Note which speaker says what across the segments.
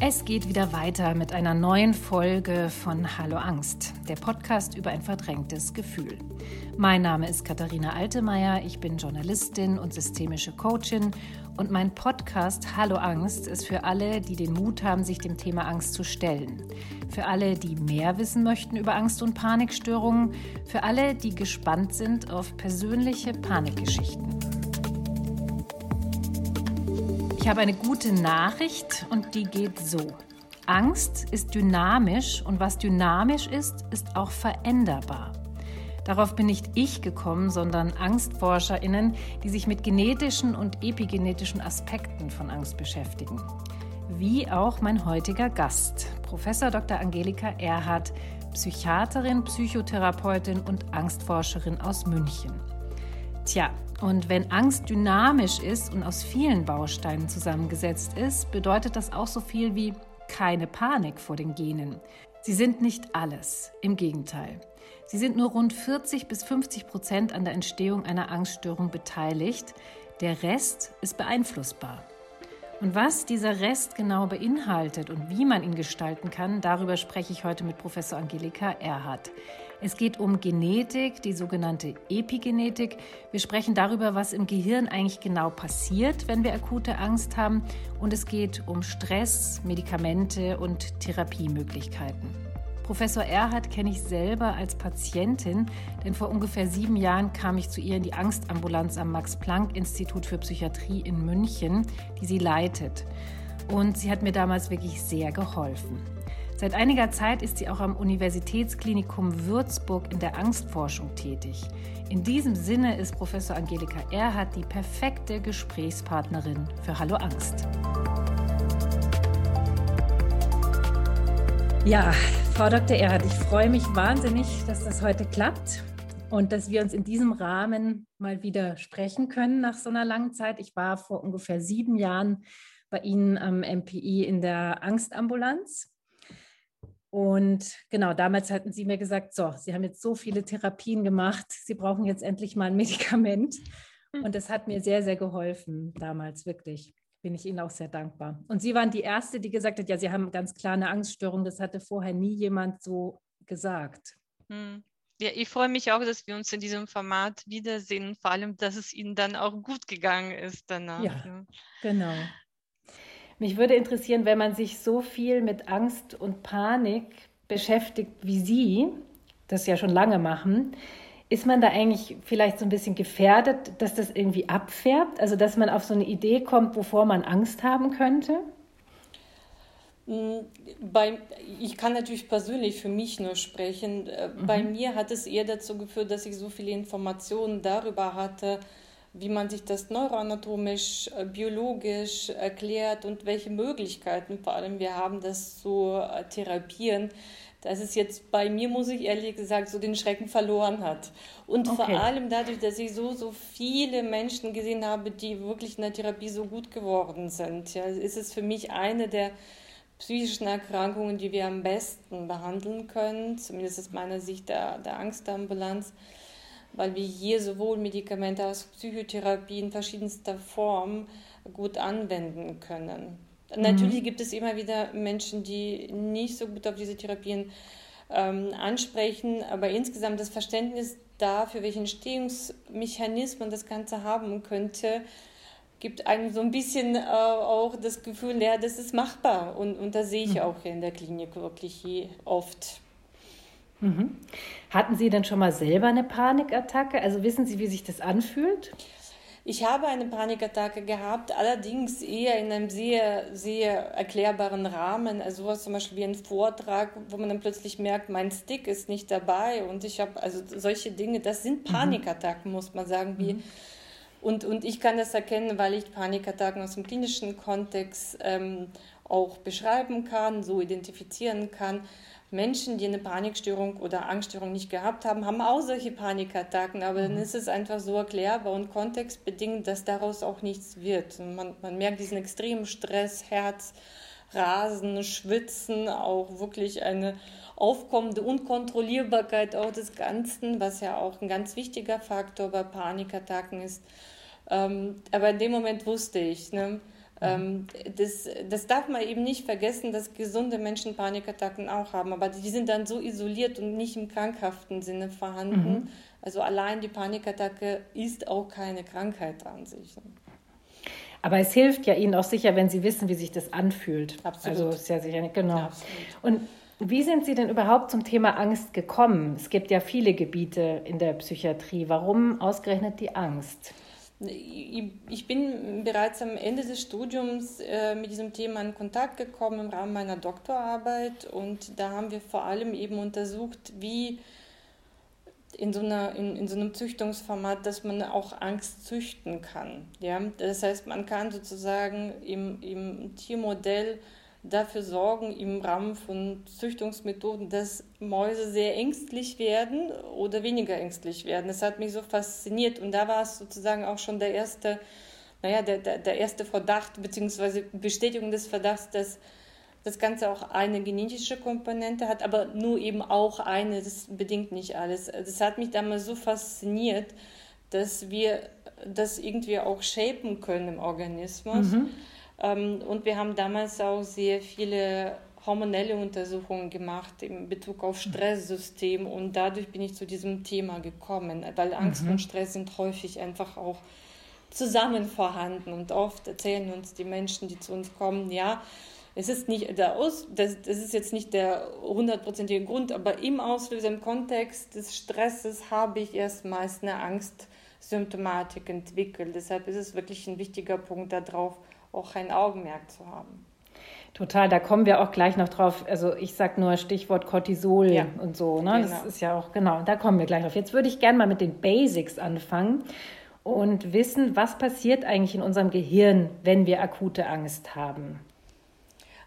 Speaker 1: Es geht wieder weiter mit einer neuen Folge von Hallo Angst, der Podcast über ein verdrängtes Gefühl. Mein Name ist Katharina Altemeyer, ich bin Journalistin und systemische Coachin und mein Podcast Hallo Angst ist für alle, die den Mut haben, sich dem Thema Angst zu stellen. Für alle, die mehr wissen möchten über Angst- und Panikstörungen. Für alle, die gespannt sind auf persönliche Panikgeschichten. Ich habe eine gute Nachricht und die geht so. Angst ist dynamisch und was dynamisch ist, ist auch veränderbar. Darauf bin nicht ich gekommen, sondern AngstforscherInnen, die sich mit genetischen und epigenetischen Aspekten von Angst beschäftigen. Wie auch mein heutiger Gast, Professor Dr. Angelika Erhardt, Psychiaterin, Psychotherapeutin und Angstforscherin aus München. Tja, und wenn Angst dynamisch ist und aus vielen Bausteinen zusammengesetzt ist, bedeutet das auch so viel wie keine Panik vor den Genen. Sie sind nicht alles, im Gegenteil. Sie sind nur rund 40 bis 50 Prozent an der Entstehung einer Angststörung beteiligt. Der Rest ist beeinflussbar. Und was dieser Rest genau beinhaltet und wie man ihn gestalten kann, darüber spreche ich heute mit Professor Angelika Erhardt. Es geht um Genetik, die sogenannte Epigenetik. Wir sprechen darüber, was im Gehirn eigentlich genau passiert, wenn wir akute Angst haben. Und es geht um Stress, Medikamente und Therapiemöglichkeiten. Professor Erhard kenne ich selber als Patientin, denn vor ungefähr sieben Jahren kam ich zu ihr in die Angstambulanz am Max-Planck-Institut für Psychiatrie in München, die sie leitet. Und sie hat mir damals wirklich sehr geholfen. Seit einiger Zeit ist sie auch am Universitätsklinikum Würzburg in der Angstforschung tätig. In diesem Sinne ist Professor Angelika Erhardt die perfekte Gesprächspartnerin für Hallo Angst. Ja, Frau Dr. Erhardt, ich freue mich wahnsinnig, dass das heute klappt und dass wir uns in diesem Rahmen mal wieder sprechen können nach so einer langen Zeit. Ich war vor ungefähr sieben Jahren bei Ihnen am MPI in der Angstambulanz und genau, damals hatten Sie mir gesagt, so, Sie haben jetzt so viele Therapien gemacht, Sie brauchen jetzt endlich mal ein Medikament. Hm. Und das hat mir sehr, sehr geholfen damals, wirklich. Bin ich Ihnen auch sehr dankbar. Und Sie waren die Erste, die gesagt hat, ja, Sie haben ganz klar eine Angststörung. Das hatte vorher nie jemand so gesagt.
Speaker 2: Hm. Ja, ich freue mich auch, dass wir uns in diesem Format wiedersehen, vor allem, dass es Ihnen dann auch gut gegangen ist danach.
Speaker 1: Ja, genau. Mich würde interessieren, wenn man sich so viel mit Angst und Panik beschäftigt wie Sie, das ja schon lange machen, ist man da eigentlich vielleicht so ein bisschen gefährdet, dass das irgendwie abfärbt? Also, dass man auf so eine Idee kommt, wovor man Angst haben könnte?
Speaker 3: Mm, bei, ich kann natürlich persönlich für mich nur sprechen. Äh, mhm. Bei mir hat es eher dazu geführt, dass ich so viele Informationen darüber hatte, wie man sich das neuroanatomisch, äh, biologisch erklärt und welche Möglichkeiten vor allem wir haben, das zu äh, therapieren, dass es jetzt bei mir, muss ich ehrlich gesagt, so den Schrecken verloren hat. Und okay. vor allem dadurch, dass ich so, so viele Menschen gesehen habe, die wirklich in der Therapie so gut geworden sind, ja, ist es für mich eine der psychischen Erkrankungen, die wir am besten behandeln können, zumindest aus meiner Sicht der, der Angstambulanz weil wir hier sowohl Medikamente als Psychotherapie in verschiedenster Form gut anwenden können. Mhm. Natürlich gibt es immer wieder Menschen, die nicht so gut auf diese Therapien ähm, ansprechen, aber insgesamt das Verständnis dafür, welche Entstehungsmechanismen das Ganze haben könnte, gibt einem so ein bisschen äh, auch das Gefühl, ja, das ist machbar. Und, und das sehe ich mhm. auch in der Klinik wirklich oft.
Speaker 1: Mhm. Hatten Sie denn schon mal selber eine Panikattacke? Also wissen Sie, wie sich das anfühlt?
Speaker 3: Ich habe eine Panikattacke gehabt, allerdings eher in einem sehr, sehr erklärbaren Rahmen. Also sowas zum Beispiel wie ein Vortrag, wo man dann plötzlich merkt, mein Stick ist nicht dabei und ich habe also solche Dinge, das sind mhm. Panikattacken, muss man sagen, wie mhm. und, und ich kann das erkennen, weil ich Panikattacken aus dem klinischen Kontext ähm, auch beschreiben kann, so identifizieren kann. Menschen, die eine Panikstörung oder Angststörung nicht gehabt haben, haben auch solche Panikattacken, aber mhm. dann ist es einfach so erklärbar und kontextbedingt, dass daraus auch nichts wird. Man, man merkt diesen extremen Stress, Herz, Rasen, Schwitzen, auch wirklich eine aufkommende Unkontrollierbarkeit auch des Ganzen, was ja auch ein ganz wichtiger Faktor bei Panikattacken ist. Ähm, aber in dem Moment wusste ich, ne, Ähm, das, das darf man eben nicht vergessen, dass gesunde Menschen Panikattacken auch haben, aber die sind dann so isoliert und nicht im krankhaften Sinne vorhanden. Mhm. Also allein die Panikattacke ist auch keine Krankheit an sich.
Speaker 1: Aber es hilft ja Ihnen auch sicher, wenn Sie wissen, wie sich das anfühlt.
Speaker 3: Absolut.
Speaker 1: Also ist ja sicher nicht genau. Absolut. Und wie sind Sie denn überhaupt zum Thema Angst gekommen? Es gibt ja viele Gebiete in der Psychiatrie. Warum ausgerechnet die Angst?
Speaker 3: Ich bin bereits am Ende des Studiums äh, mit diesem Thema in Kontakt gekommen im Rahmen meiner Doktorarbeit und da haben wir vor allem eben untersucht, wie in so, einer, in, in so einem Züchtungsformat, dass man auch Angst züchten kann. Ja? Das heißt, man kann sozusagen im, im Tiermodell dafür sorgen, im Rahmen von Züchtungsmethoden, dass Mäuse sehr ängstlich werden oder weniger ängstlich werden. Das hat mich so fasziniert und da war es sozusagen auch schon der erste, naja, der, der, der erste Verdacht bzw. Bestätigung des Verdachts, dass das Ganze auch eine genetische Komponente hat, aber nur eben auch eine, das bedingt nicht alles. Das hat mich damals so fasziniert, dass wir das irgendwie auch shapen können im Organismus. Mhm. Ähm, und wir haben damals auch sehr viele hormonelle Untersuchungen gemacht in Bezug auf Stresssystem und dadurch bin ich zu diesem Thema gekommen, weil Angst mhm. und Stress sind häufig einfach auch zusammen vorhanden und oft erzählen uns die Menschen, die zu uns kommen, ja, es ist nicht der Aus, das, das ist jetzt nicht der hundertprozentige Grund, aber im Auslöser, im Kontext des Stresses habe ich erstmals eine Angstsymptomatik entwickelt. Deshalb ist es wirklich ein wichtiger Punkt darauf, auch ein Augenmerk zu haben.
Speaker 1: Total, da kommen wir auch gleich noch drauf. Also ich sage nur Stichwort Cortisol ja. und so. Ne? Genau. Das ist ja auch, genau, da kommen wir gleich drauf. Jetzt würde ich gerne mal mit den Basics anfangen und wissen, was passiert eigentlich in unserem Gehirn, wenn wir akute Angst haben.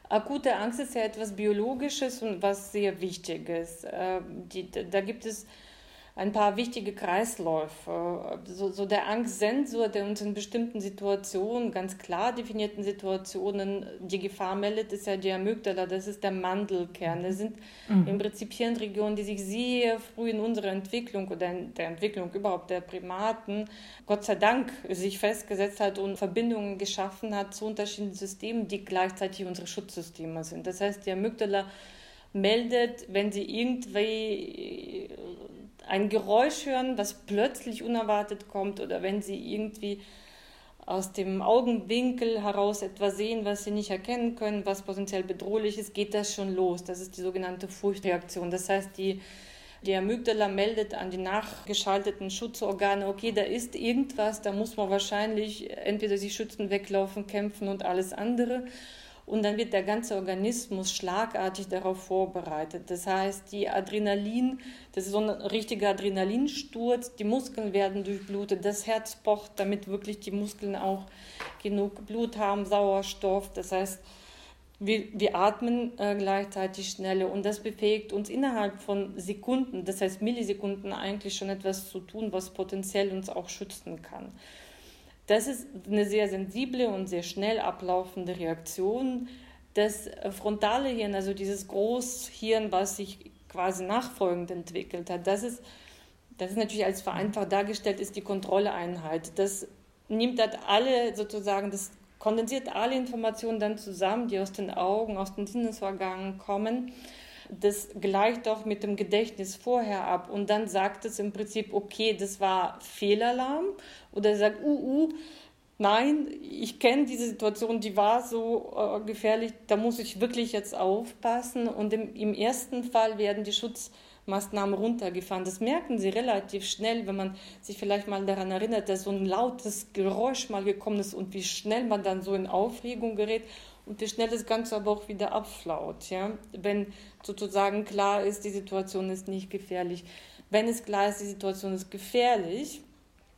Speaker 3: Akute Angst ist ja etwas Biologisches und was sehr Wichtiges. Ähm, da gibt es ein paar wichtige Kreisläufe. So, so der Angstsensor, der uns in bestimmten Situationen, ganz klar definierten Situationen, die Gefahr meldet, ist ja die Amygdala, das ist der Mandelkern. Das sind mhm. im Prinzip Hirnregionen, die sich sehr früh in unserer Entwicklung oder in der Entwicklung überhaupt der Primaten, Gott sei Dank, sich festgesetzt hat und Verbindungen geschaffen hat zu unterschiedlichen Systemen, die gleichzeitig unsere Schutzsysteme sind. Das heißt, die Amygdala meldet, wenn sie irgendwie ein Geräusch hören, was plötzlich unerwartet kommt oder wenn sie irgendwie aus dem Augenwinkel heraus etwas sehen, was sie nicht erkennen können, was potenziell bedrohlich ist, geht das schon los. Das ist die sogenannte Furchtreaktion. Das heißt, die, die Amygdala meldet an die nachgeschalteten Schutzorgane, okay, da ist irgendwas, da muss man wahrscheinlich entweder sich schützen, weglaufen, kämpfen und alles andere. Und dann wird der ganze Organismus schlagartig darauf vorbereitet. Das heißt, die Adrenalin, das ist so ein richtiger Adrenalinsturz, die Muskeln werden durchblutet, das Herz pocht, damit wirklich die Muskeln auch genug Blut haben, Sauerstoff. Das heißt, wir, wir atmen äh, gleichzeitig schneller und das befähigt uns innerhalb von Sekunden, das heißt Millisekunden eigentlich schon etwas zu tun, was potenziell uns auch schützen kann. Das ist eine sehr sensible und sehr schnell ablaufende Reaktion. Das frontale Hirn, also dieses Großhirn, was sich quasi nachfolgend entwickelt hat, das ist, das ist natürlich als vereinfacht dargestellt, ist die Kontrolleinheit. Das nimmt halt alle sozusagen, das kondensiert alle Informationen dann zusammen, die aus den Augen, aus den Sinnesorganen kommen das gleicht doch mit dem Gedächtnis vorher ab und dann sagt es im Prinzip, okay, das war Fehlalarm oder sagt, uh, uh, nein, ich kenne diese Situation, die war so äh, gefährlich, da muss ich wirklich jetzt aufpassen und im, im ersten Fall werden die Schutzmaßnahmen runtergefahren. Das merken Sie relativ schnell, wenn man sich vielleicht mal daran erinnert, dass so ein lautes Geräusch mal gekommen ist und wie schnell man dann so in Aufregung gerät und wie schnell das Ganze aber auch wieder abflaut. Ja? Wenn sozusagen klar ist, die Situation ist nicht gefährlich. Wenn es klar ist, die Situation ist gefährlich,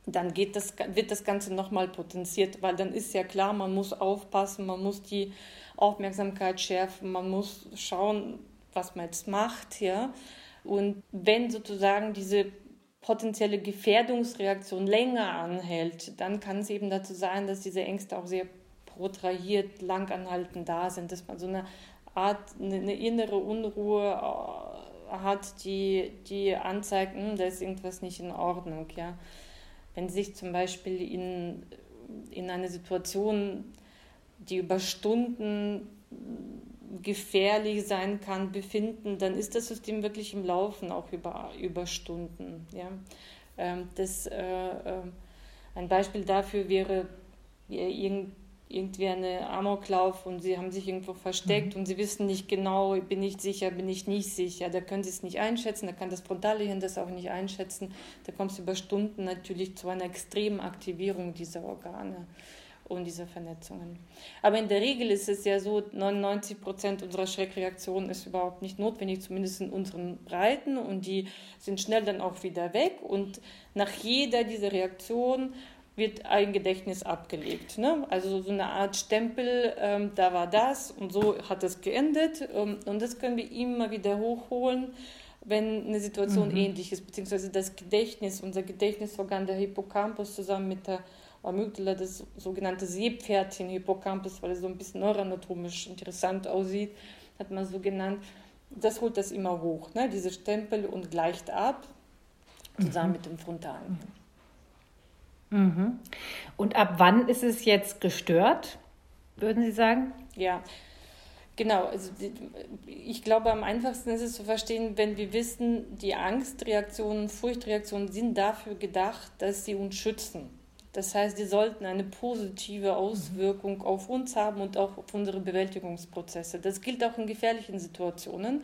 Speaker 3: dann geht das, wird das Ganze nochmal potenziert, weil dann ist ja klar, man muss aufpassen, man muss die Aufmerksamkeit schärfen, man muss schauen, was man jetzt macht. Ja? Und wenn sozusagen diese potenzielle Gefährdungsreaktion länger anhält, dann kann es eben dazu sein, dass diese Ängste auch sehr protrahiert, langanhaltend da sind, dass man so eine Art, eine innere Unruhe äh, hat, die, die anzeigt, hm, da ist irgendwas nicht in Ordnung. Ja? Wenn Sie sich zum Beispiel in, in eine Situation die über Stunden gefährlich sein kann, befinden, dann ist das System wirklich im Laufen, auch über, über Stunden. Ja? Ähm, das, äh, äh, ein Beispiel dafür wäre irgend, irgendwie eine Amoklauf und sie haben sich irgendwo versteckt mhm. und sie wissen nicht genau, bin ich sicher, bin ich nicht sicher. Da können sie es nicht einschätzen, da kann das Frontallehirn das auch nicht einschätzen. Da kommt es über Stunden natürlich zu einer extremen Aktivierung dieser Organe und dieser Vernetzungen. Aber in der Regel ist es ja so, 99 Prozent unserer Schreckreaktionen ist überhaupt nicht notwendig, zumindest in unseren Breiten und die sind schnell dann auch wieder weg und nach jeder dieser Reaktionen wird ein Gedächtnis abgelegt. Ne? Also so eine Art Stempel, ähm, da war das und so hat es geendet ähm, und das können wir immer wieder hochholen wenn eine Situation mhm. ähnlich ist, beziehungsweise das Gedächtnis, unser Gedächtnisorgan, der Hippocampus zusammen mit der Amygdala, das sogenannte Seepferdchen Hippocampus, weil es so ein bisschen neuroanatomisch interessant aussieht, hat man so genannt. Das holt das immer hoch, ne? diese Stempel und gleicht ab, zusammen mhm. mit dem Frontalen.
Speaker 1: Mhm. Und ab wann ist es jetzt gestört, würden Sie sagen?
Speaker 3: Ja, Genau, also ich glaube, am einfachsten ist es zu verstehen, wenn wir wissen, die Angstreaktionen, Furchtreaktionen sind dafür gedacht, dass sie uns schützen. Das heißt, die sollten eine positive Auswirkung auf uns haben und auch auf unsere Bewältigungsprozesse. Das gilt auch in gefährlichen Situationen,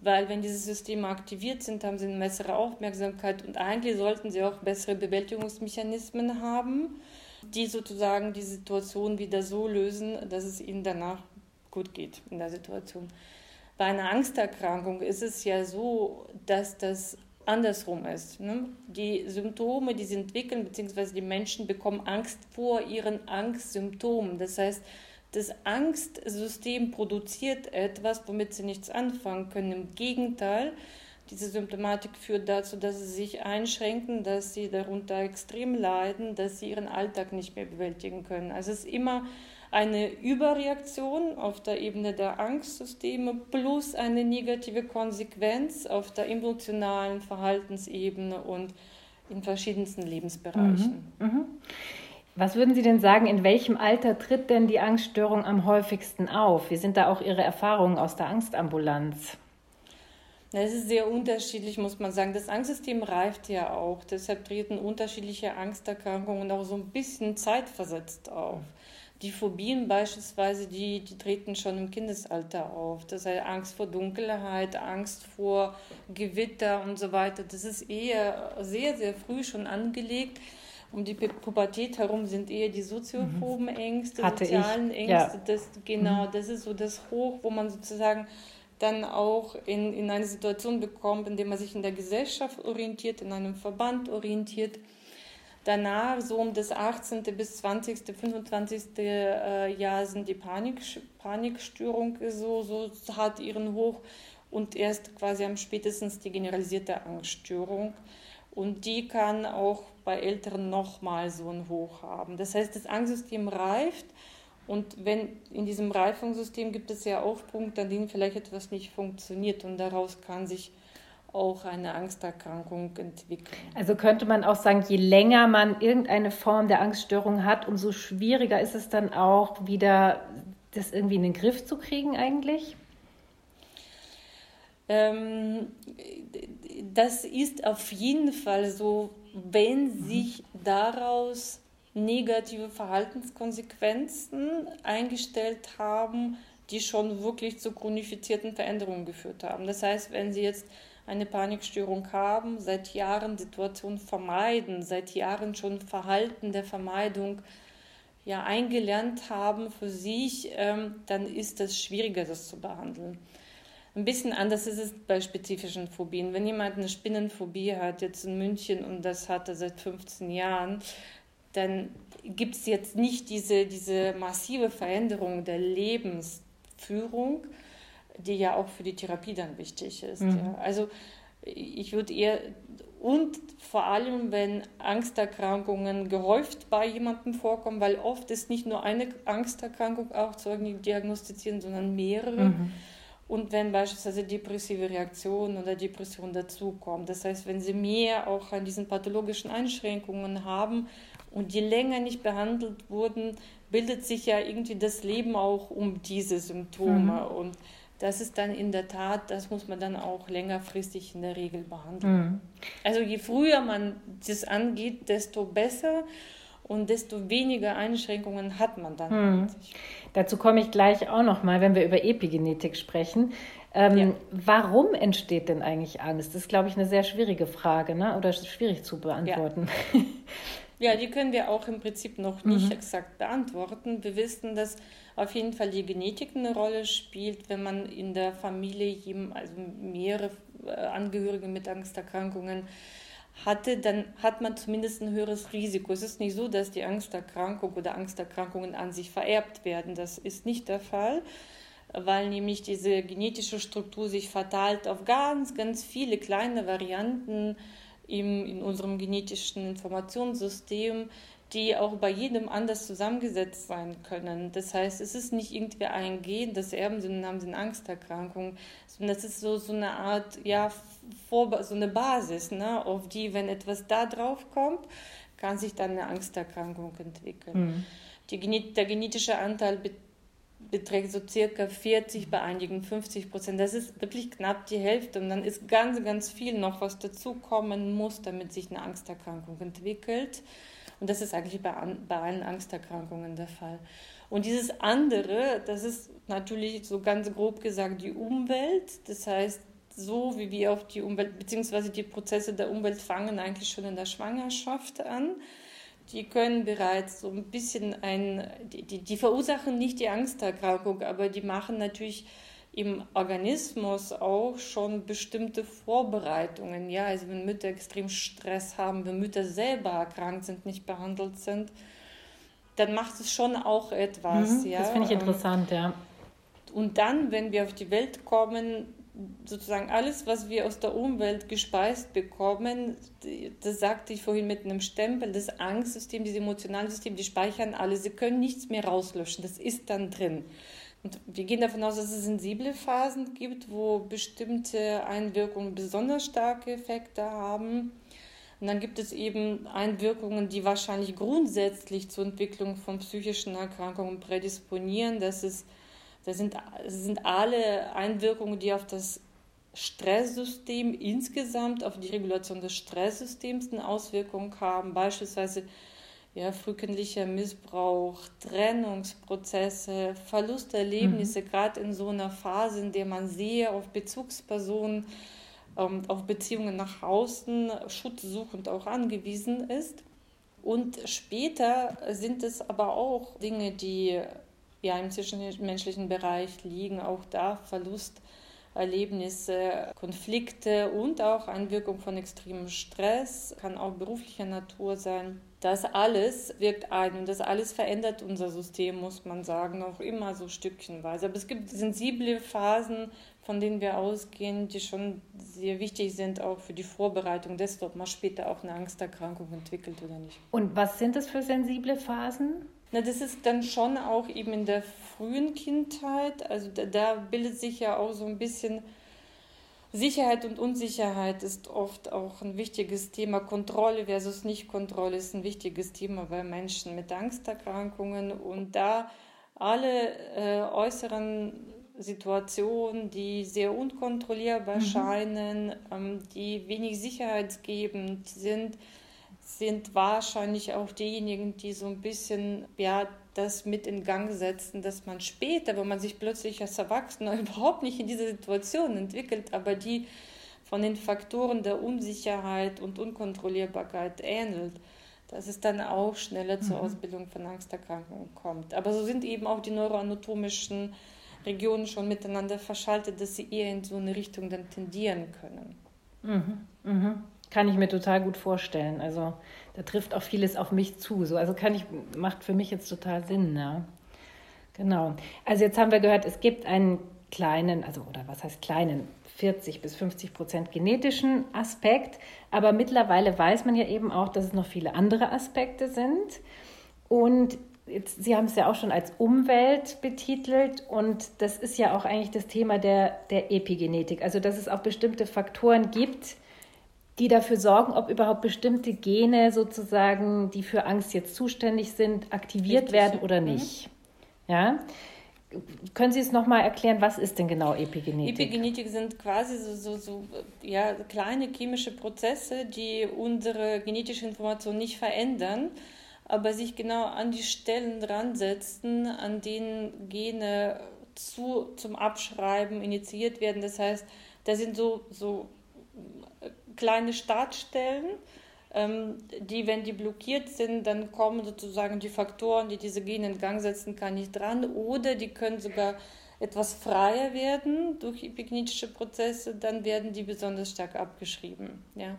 Speaker 3: weil wenn diese Systeme aktiviert sind, haben sie eine bessere Aufmerksamkeit und eigentlich sollten sie auch bessere Bewältigungsmechanismen haben, die sozusagen die Situation wieder so lösen, dass es ihnen danach gut geht in der Situation. Bei einer Angsterkrankung ist es ja so, dass das andersrum ist. Ne? Die Symptome, die sie entwickeln, beziehungsweise die Menschen bekommen Angst vor ihren Angstsymptomen. Das heißt, das Angstsystem produziert etwas, womit sie nichts anfangen können. Im Gegenteil, diese Symptomatik führt dazu, dass sie sich einschränken, dass sie darunter extrem leiden, dass sie ihren Alltag nicht mehr bewältigen können. Also es ist immer eine Überreaktion auf der Ebene der Angstsysteme plus eine negative Konsequenz auf der emotionalen Verhaltensebene und in verschiedensten Lebensbereichen.
Speaker 1: Mhm. Mhm. Was würden Sie denn sagen, in welchem Alter tritt denn die Angststörung am häufigsten auf? Wie sind da auch Ihre Erfahrungen aus der Angstambulanz?
Speaker 3: Es ist sehr unterschiedlich, muss man sagen. Das Angstsystem reift ja auch. Deshalb treten unterschiedliche Angsterkrankungen auch so ein bisschen zeitversetzt auf. Die Phobien beispielsweise, die, die treten schon im Kindesalter auf. Das heißt Angst vor Dunkelheit, Angst vor Gewitter und so weiter. Das ist eher sehr, sehr früh schon angelegt. Um die Pubertät herum sind eher die soziophoben mhm. Ängste,
Speaker 1: Hatte
Speaker 3: sozialen
Speaker 1: ich.
Speaker 3: Ängste. Ja. Das, genau, mhm. das ist so das Hoch, wo man sozusagen dann auch in, in eine Situation bekommt, in der man sich in der Gesellschaft orientiert, in einem Verband orientiert Danach, so um das 18. bis 20., 25. Äh, Jahr sind die Panik, Panikstörung so, so hat ihren Hoch und erst quasi am spätestens die generalisierte Angststörung. Und die kann auch bei Älteren nochmal so ein Hoch haben. Das heißt, das Angstsystem reift und wenn in diesem Reifungssystem gibt es ja auch Punkte, an denen vielleicht etwas nicht funktioniert und daraus kann sich auch eine Angsterkrankung entwickeln.
Speaker 1: Also könnte man auch sagen, je länger man irgendeine Form der Angststörung hat, umso schwieriger ist es dann auch wieder, das irgendwie in den Griff zu kriegen eigentlich?
Speaker 3: Ähm, das ist auf jeden Fall so, wenn mhm. sich daraus negative Verhaltenskonsequenzen eingestellt haben, die schon wirklich zu chronifizierten Veränderungen geführt haben. Das heißt, wenn Sie jetzt eine Panikstörung haben, seit Jahren Situationen vermeiden, seit Jahren schon Verhalten der Vermeidung ja eingelernt haben für sich, ähm, dann ist es schwieriger, das zu behandeln. Ein bisschen anders ist es bei spezifischen Phobien. Wenn jemand eine Spinnenphobie hat, jetzt in München und das hat er seit 15 Jahren, dann gibt es jetzt nicht diese, diese massive Veränderung der Lebensführung, die ja auch für die Therapie dann wichtig ist. Mhm. Ja. Also ich würde eher und vor allem, wenn Angsterkrankungen gehäuft bei jemandem vorkommen, weil oft ist nicht nur eine Angsterkrankung auch zu diagnostizieren, sondern mehrere. Mhm. Und wenn beispielsweise depressive Reaktionen oder Depressionen dazukommen. Das heißt, wenn sie mehr auch an diesen pathologischen Einschränkungen haben, Und je länger nicht behandelt wurden, bildet sich ja irgendwie das Leben auch um diese Symptome. Mhm. Und das ist dann in der Tat, das muss man dann auch längerfristig in der Regel behandeln. Mhm. Also je früher man das angeht, desto besser und desto weniger Einschränkungen hat man dann. Mhm.
Speaker 1: Dazu komme ich gleich auch noch mal, wenn wir über Epigenetik sprechen. Ähm, ja. Warum entsteht denn eigentlich Angst? Das ist, glaube ich, eine sehr schwierige Frage ne? oder schwierig zu beantworten.
Speaker 3: Ja. Ja, die können wir auch im Prinzip noch nicht mhm. exakt beantworten. Wir wissen, dass auf jeden Fall die Genetik eine Rolle spielt, wenn man in der Familie also mehrere äh, Angehörige mit Angsterkrankungen hatte, dann hat man zumindest ein höheres Risiko. Es ist nicht so, dass die Angsterkrankung oder Angsterkrankungen an sich vererbt werden. Das ist nicht der Fall, weil nämlich diese genetische Struktur sich verteilt auf ganz, ganz viele kleine Varianten im, in unserem genetischen Informationssystem, die auch bei jedem anders zusammengesetzt sein können. Das heißt, es ist nicht irgendwie ein Gen, das erben sie und haben sie eine Angsterkrankung, sondern es ist so, so eine Art, ja, vor, so eine Basis, ne, auf die, wenn etwas da drauf kommt, kann sich dann eine Angsterkrankung entwickeln. Mhm. Die, der genetische Anteil beträgt so circa 40, bei einigen 50 Prozent. Das ist wirklich knapp die Hälfte. Und dann ist ganz, ganz viel noch, was dazukommen muss, damit sich eine Angsterkrankung entwickelt. Und das ist eigentlich bei, bei allen Angsterkrankungen der Fall. Und dieses andere, das ist natürlich so ganz grob gesagt die Umwelt. Das heißt, so wie wir auf die Umwelt, beziehungsweise die Prozesse der Umwelt fangen eigentlich schon in der Schwangerschaft an die können bereits so ein bisschen ein, die, die, die verursachen nicht die Angsterkrankung, aber die machen natürlich im Organismus auch schon bestimmte Vorbereitungen. Ja, also wenn Mütter extrem Stress haben, wenn Mütter selber erkrankt sind, nicht behandelt sind, dann macht es schon auch etwas.
Speaker 1: Mhm,
Speaker 3: ja.
Speaker 1: Das finde ich interessant, ja.
Speaker 3: Und dann, wenn wir auf die Welt kommen, sozusagen alles, was wir aus der Umwelt gespeist bekommen, das sagte ich vorhin mit einem Stempel, das Angstsystem, das emotionale System, die speichern alles, sie können nichts mehr rauslöschen, das ist dann drin. Und wir gehen davon aus, dass es sensible Phasen gibt, wo bestimmte Einwirkungen besonders starke Effekte haben. Und dann gibt es eben Einwirkungen, die wahrscheinlich grundsätzlich zur Entwicklung von psychischen Erkrankungen prädisponieren. Das ist das sind, das sind alle Einwirkungen, die auf das Stresssystem insgesamt, auf die Regulation des Stresssystems eine Auswirkung haben. Beispielsweise ja, frühkindlicher Missbrauch, Trennungsprozesse, Verlusterlebnisse, mhm. gerade in so einer Phase, in der man sehr auf Bezugspersonen, ähm, auf Beziehungen nach außen schutzsuchend auch angewiesen ist. Und später sind es aber auch Dinge, die ja, im zwischenmenschlichen Bereich liegen auch da Verlusterlebnisse, Konflikte und auch Einwirkung von extremem Stress, kann auch beruflicher Natur sein. Das alles wirkt ein und das alles verändert unser System, muss man sagen, auch immer so stückchenweise. Aber es gibt sensible Phasen, von denen wir ausgehen, die schon sehr wichtig sind, auch für die Vorbereitung dessen, ob man später auch eine Angsterkrankung entwickelt oder nicht.
Speaker 1: Und was sind das für sensible Phasen?
Speaker 3: Na, das ist dann schon auch eben in der frühen Kindheit. Also da, da bildet sich ja auch so ein bisschen Sicherheit und Unsicherheit ist oft auch ein wichtiges Thema. Kontrolle versus Nicht-Kontrolle ist ein wichtiges Thema bei Menschen mit Angsterkrankungen. Und da alle äh, äußeren Situationen, die sehr unkontrollierbar mhm. scheinen, ähm, die wenig sicherheitsgebend sind, sind wahrscheinlich auch diejenigen, die so ein bisschen ja, das mit in Gang setzen, dass man später, wenn man sich plötzlich als Erwachsener überhaupt nicht in dieser Situation entwickelt, aber die von den Faktoren der Unsicherheit und Unkontrollierbarkeit ähnelt, dass es dann auch schneller zur mhm. Ausbildung von Angsterkrankungen kommt. Aber so sind eben auch die neuroanatomischen Regionen schon miteinander verschaltet, dass sie eher in so eine Richtung dann tendieren können.
Speaker 1: Mhm. Mhm. Kann ich mir total gut vorstellen. Also da trifft auch vieles auf mich zu. So, also kann ich, macht für mich jetzt total Sinn. Ja. Genau. Also jetzt haben wir gehört, es gibt einen kleinen, also oder was heißt kleinen, 40 bis 50 Prozent genetischen Aspekt. Aber mittlerweile weiß man ja eben auch, dass es noch viele andere Aspekte sind. Und jetzt, Sie haben es ja auch schon als Umwelt betitelt. Und das ist ja auch eigentlich das Thema der, der Epigenetik. Also dass es auch bestimmte Faktoren gibt, die dafür sorgen, ob überhaupt bestimmte Gene sozusagen, die für Angst jetzt zuständig sind, aktiviert Richtig. werden oder mhm. nicht. Mhm. Ja. Können Sie es nochmal erklären, was ist denn genau Epigenetik?
Speaker 3: Epigenetik sind quasi so, so, so ja, kleine chemische Prozesse, die unsere genetische Information nicht verändern, aber sich genau an die Stellen dran setzen, an denen Gene zu, zum Abschreiben initiiert werden. Das heißt, da sind so, so kleine Startstellen, ähm, die, wenn die blockiert sind, dann kommen sozusagen die Faktoren, die diese Gene in Gang setzen kann, nicht dran. Oder die können sogar etwas freier werden durch epigenetische Prozesse, dann werden die besonders stark abgeschrieben. Ja.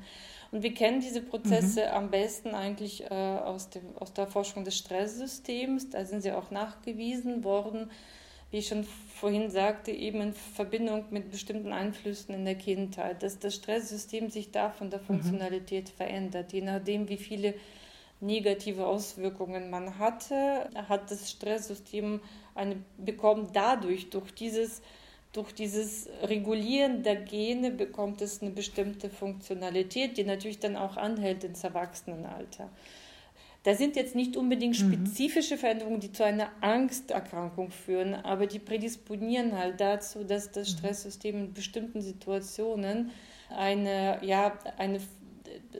Speaker 3: Und wir kennen diese Prozesse mhm. am besten eigentlich äh, aus, dem, aus der Forschung des Stresssystems. Da sind sie auch nachgewiesen worden, wie ich schon vorhin sagte, eben in Verbindung mit bestimmten Einflüssen in der Kindheit, dass das Stresssystem sich da von der mhm. Funktionalität mhm. verändert, je nachdem, wie viele negative Auswirkungen man hatte, hat das Stresssystem eine bekommen dadurch durch dieses durch dieses Regulieren der Gene bekommt es eine bestimmte Funktionalität, die natürlich dann auch anhält ins Erwachsenenalter. Da sind jetzt nicht unbedingt mhm. spezifische Veränderungen, die zu einer Angsterkrankung führen, aber die prädisponieren halt dazu, dass das mhm. Stresssystem in bestimmten Situationen eine, ja, eine,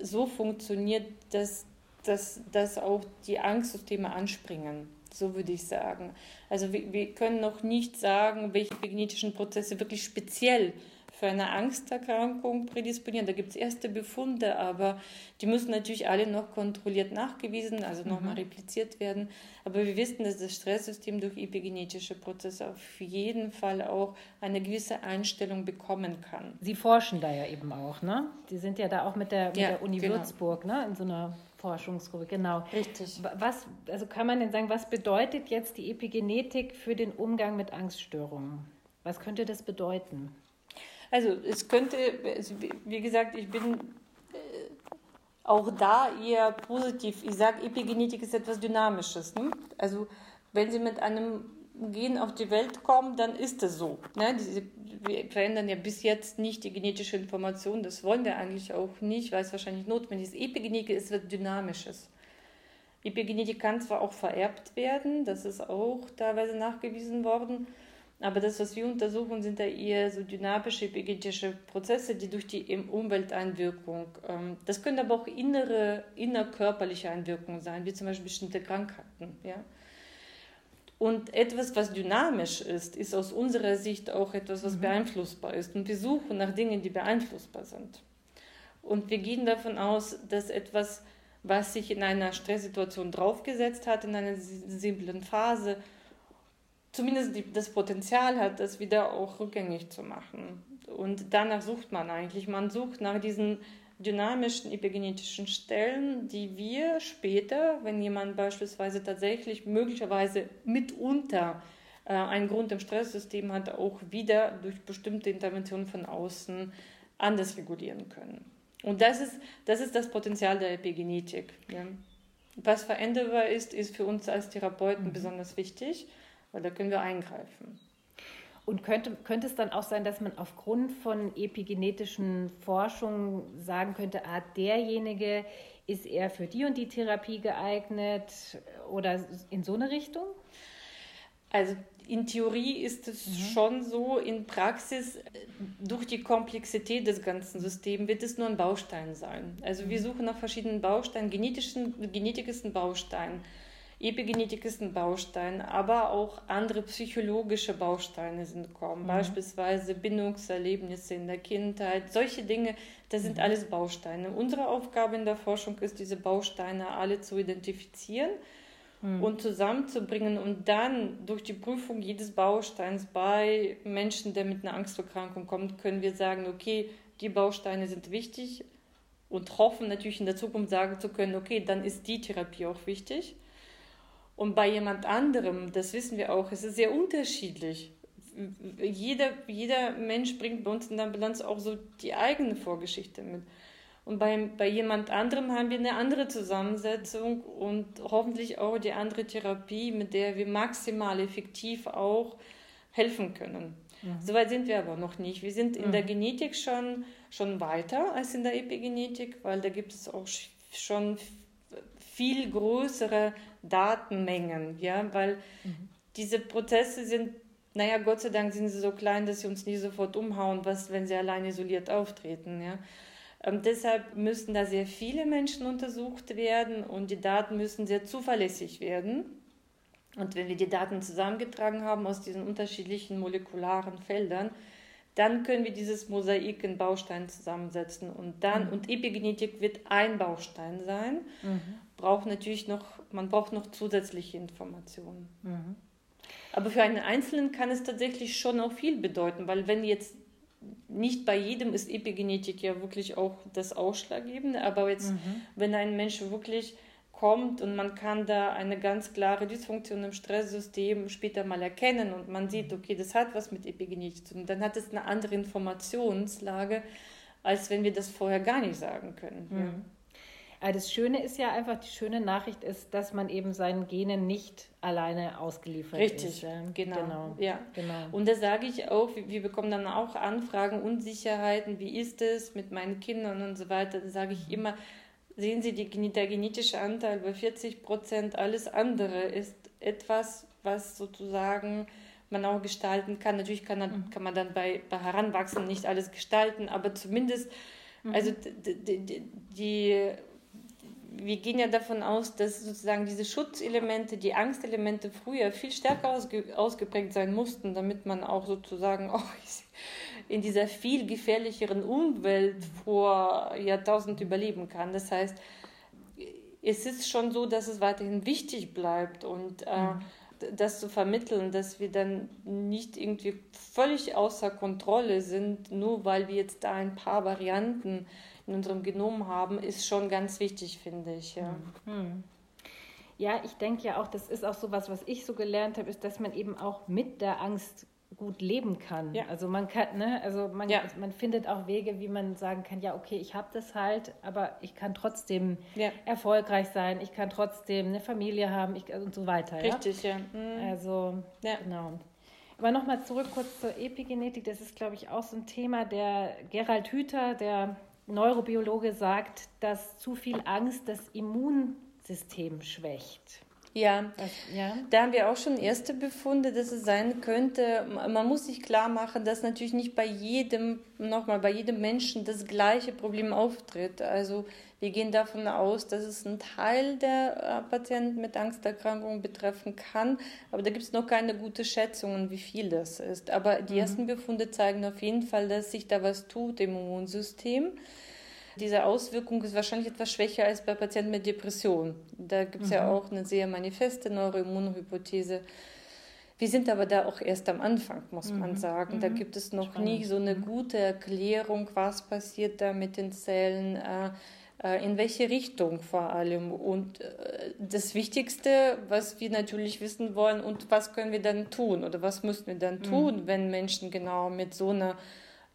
Speaker 3: so funktioniert, dass, dass, dass auch die Angstsysteme anspringen. So würde ich sagen. Also wir, wir können noch nicht sagen, welche genetischen Prozesse wirklich speziell für eine Angsterkrankung prädisponieren. Da gibt es erste Befunde, aber die müssen natürlich alle noch kontrolliert nachgewiesen, also nochmal mhm. repliziert werden. Aber wir wissen, dass das Stresssystem durch epigenetische Prozesse auf jeden Fall auch eine gewisse Einstellung bekommen kann.
Speaker 1: Sie forschen da ja eben auch, ne? Sie sind ja da auch mit der, mit ja, der Uni genau. Würzburg, ne? In so einer Forschungsgruppe, genau.
Speaker 3: Richtig.
Speaker 1: Was, also kann man denn sagen, was bedeutet jetzt die Epigenetik für den Umgang mit Angststörungen? Was könnte das bedeuten?
Speaker 3: Also es könnte, also wie gesagt, ich bin äh, auch da eher positiv. Ich sage, Epigenetik ist etwas Dynamisches. Ne? Also wenn Sie mit einem Gen auf die Welt kommen, dann ist es so. Ne? Wir verändern ja bis jetzt nicht die genetische Information, das wollen wir eigentlich auch nicht, weil es wahrscheinlich notwendig ist. Epigenetik ist etwas Dynamisches. Epigenetik kann zwar auch vererbt werden, das ist auch teilweise nachgewiesen worden, aber das, was wir untersuchen, sind da eher so dynamische epigenetische Prozesse, die durch die Umwelteinwirkung, ähm, das können aber auch innere, innerkörperliche Einwirkungen sein, wie zum Beispiel bestimmte Krankheiten. Ja? Und etwas, was dynamisch ist, ist aus unserer Sicht auch etwas, was mhm. beeinflussbar ist. Und wir suchen nach Dingen, die beeinflussbar sind. Und wir gehen davon aus, dass etwas, was sich in einer Stresssituation draufgesetzt hat, in einer simplen Phase, zumindest die, das Potenzial hat, das wieder auch rückgängig zu machen. Und danach sucht man eigentlich. Man sucht nach diesen dynamischen epigenetischen Stellen, die wir später, wenn jemand beispielsweise tatsächlich möglicherweise mitunter äh, einen Grund im Stresssystem hat, auch wieder durch bestimmte Interventionen von außen anders regulieren können. Und das ist das, ist das Potenzial der Epigenetik. Ja. Was veränderbar ist, ist für uns als Therapeuten mhm. besonders wichtig weil da können wir eingreifen.
Speaker 1: Und könnte, könnte es dann auch sein, dass man aufgrund von epigenetischen Forschungen sagen könnte, ah, derjenige ist eher für die und die Therapie geeignet oder in so eine Richtung?
Speaker 3: Also in Theorie ist es mhm. schon so, in Praxis durch die Komplexität des ganzen Systems wird es nur ein Baustein sein. Also wir mhm. suchen nach verschiedenen Bausteinen, genetischen, ein Baustein. Epigenetik ist ein Baustein, aber auch andere psychologische Bausteine sind gekommen, mhm. beispielsweise Bindungserlebnisse in der Kindheit, solche Dinge, das sind mhm. alles Bausteine. Unsere Aufgabe in der Forschung ist, diese Bausteine alle zu identifizieren mhm. und zusammenzubringen und dann durch die Prüfung jedes Bausteins bei Menschen, der mit einer Angsterkrankung kommt, können wir sagen, okay, die Bausteine sind wichtig und hoffen natürlich in der Zukunft sagen zu können, okay, dann ist die Therapie auch wichtig. Und bei jemand anderem, das wissen wir auch, es ist sehr unterschiedlich. Jeder, jeder Mensch bringt bei uns in der Ambulanz auch so die eigene Vorgeschichte mit. Und bei, bei jemand anderem haben wir eine andere Zusammensetzung und hoffentlich auch die andere Therapie, mit der wir maximal effektiv auch helfen können. Mhm. Soweit sind wir aber noch nicht. Wir sind in mhm. der Genetik schon, schon weiter als in der Epigenetik, weil da gibt es auch schon viel größere Datenmengen, ja, weil mhm. diese Prozesse sind, naja, Gott sei Dank sind sie so klein, dass sie uns nie sofort umhauen, was, wenn sie allein isoliert auftreten, ja. Ähm, deshalb müssen da sehr viele Menschen untersucht werden und die Daten müssen sehr zuverlässig werden. Und wenn wir die Daten zusammengetragen haben aus diesen unterschiedlichen molekularen Feldern, dann können wir dieses Mosaik in Bausteinen zusammensetzen. Und dann, mhm. und Epigenetik wird ein Baustein sein, mhm. braucht natürlich noch, man braucht noch zusätzliche Informationen. Mhm. Aber für einen Einzelnen kann es tatsächlich schon auch viel bedeuten, weil wenn jetzt nicht bei jedem ist Epigenetik ja wirklich auch das Ausschlaggebende, aber jetzt, mhm. wenn ein Mensch wirklich kommt und man kann da eine ganz klare Dysfunktion im Stresssystem später mal erkennen und man sieht, okay, das hat was mit Epigenetik zu tun, dann hat es eine andere Informationslage, als wenn wir das vorher gar nicht sagen können. Mhm. Ja.
Speaker 1: Das Schöne ist ja einfach, die schöne Nachricht ist, dass man eben seinen Genen nicht alleine ausgeliefert
Speaker 3: Richtig,
Speaker 1: ist.
Speaker 3: Richtig, genau. genau. Ja. genau. Und da sage ich auch, wir bekommen dann auch Anfragen, Unsicherheiten, wie ist es mit meinen Kindern und so weiter. Da sage ich mhm. immer, sehen Sie, die, der genetische Anteil bei 40 Prozent, alles andere ist etwas, was sozusagen man auch gestalten kann. Natürlich kann, man, mhm. kann man dann bei, bei Heranwachsen nicht alles gestalten, aber zumindest, mhm. also die, die, die wir gehen ja davon aus, dass sozusagen diese Schutzelemente, die Angstelemente früher viel stärker ausge, ausgeprägt sein mussten, damit man auch sozusagen auch in dieser viel gefährlicheren Umwelt vor Jahrtausend überleben kann. Das heißt, es ist schon so, dass es weiterhin wichtig bleibt und äh, mhm. das zu vermitteln, dass wir dann nicht irgendwie völlig außer Kontrolle sind, nur weil wir jetzt da ein paar Varianten in unserem Genom haben, ist schon ganz wichtig, finde ich. Ja. Mhm.
Speaker 1: Ja, ich denke ja auch, das ist auch so was, was ich so gelernt habe, ist, dass man eben auch mit der Angst gut leben kann. Ja. Also man kann, ne, also man, ja. man findet auch Wege, wie man sagen kann, ja, okay, ich habe das halt, aber ich kann trotzdem ja. erfolgreich sein, ich kann trotzdem eine Familie haben ich, und so weiter.
Speaker 3: Richtig, ja.
Speaker 1: Mhm. Also, genau. Aber nochmal zurück kurz zur Epigenetik. Das ist, glaube ich, auch so ein Thema. Der Gerald Hüther, der Neurobiologe sagt, dass zu viel Angst das Immunsystem schwächt.
Speaker 3: Ja. Das, ja, da haben wir auch schon erste Befunde, dass es sein könnte. Man muss sich klar machen, dass natürlich nicht bei jedem, nochmal bei jedem Menschen das gleiche Problem auftritt. Also wir gehen davon aus, dass es einen Teil der äh, Patienten mit Angsterkrankungen betreffen kann, aber da gibt es noch keine gute Schätzungen, wie viel das ist. Aber die mhm. ersten Befunde zeigen auf jeden Fall, dass sich da was tut im Immunsystem. Diese Auswirkung ist wahrscheinlich etwas schwächer als bei Patienten mit Depression. Da gibt es mhm. ja auch eine sehr manifeste Neuroimmunhypothese. Wir sind aber da auch erst am Anfang, muss mhm. man sagen. Da mhm. gibt es noch Spannend. nie so eine mhm. gute Erklärung, was passiert da mit den Zellen, äh, äh, in welche Richtung vor allem. Und äh, das Wichtigste, was wir natürlich wissen wollen, und was können wir dann tun oder was müssen wir dann tun, mhm. wenn Menschen genau mit so einer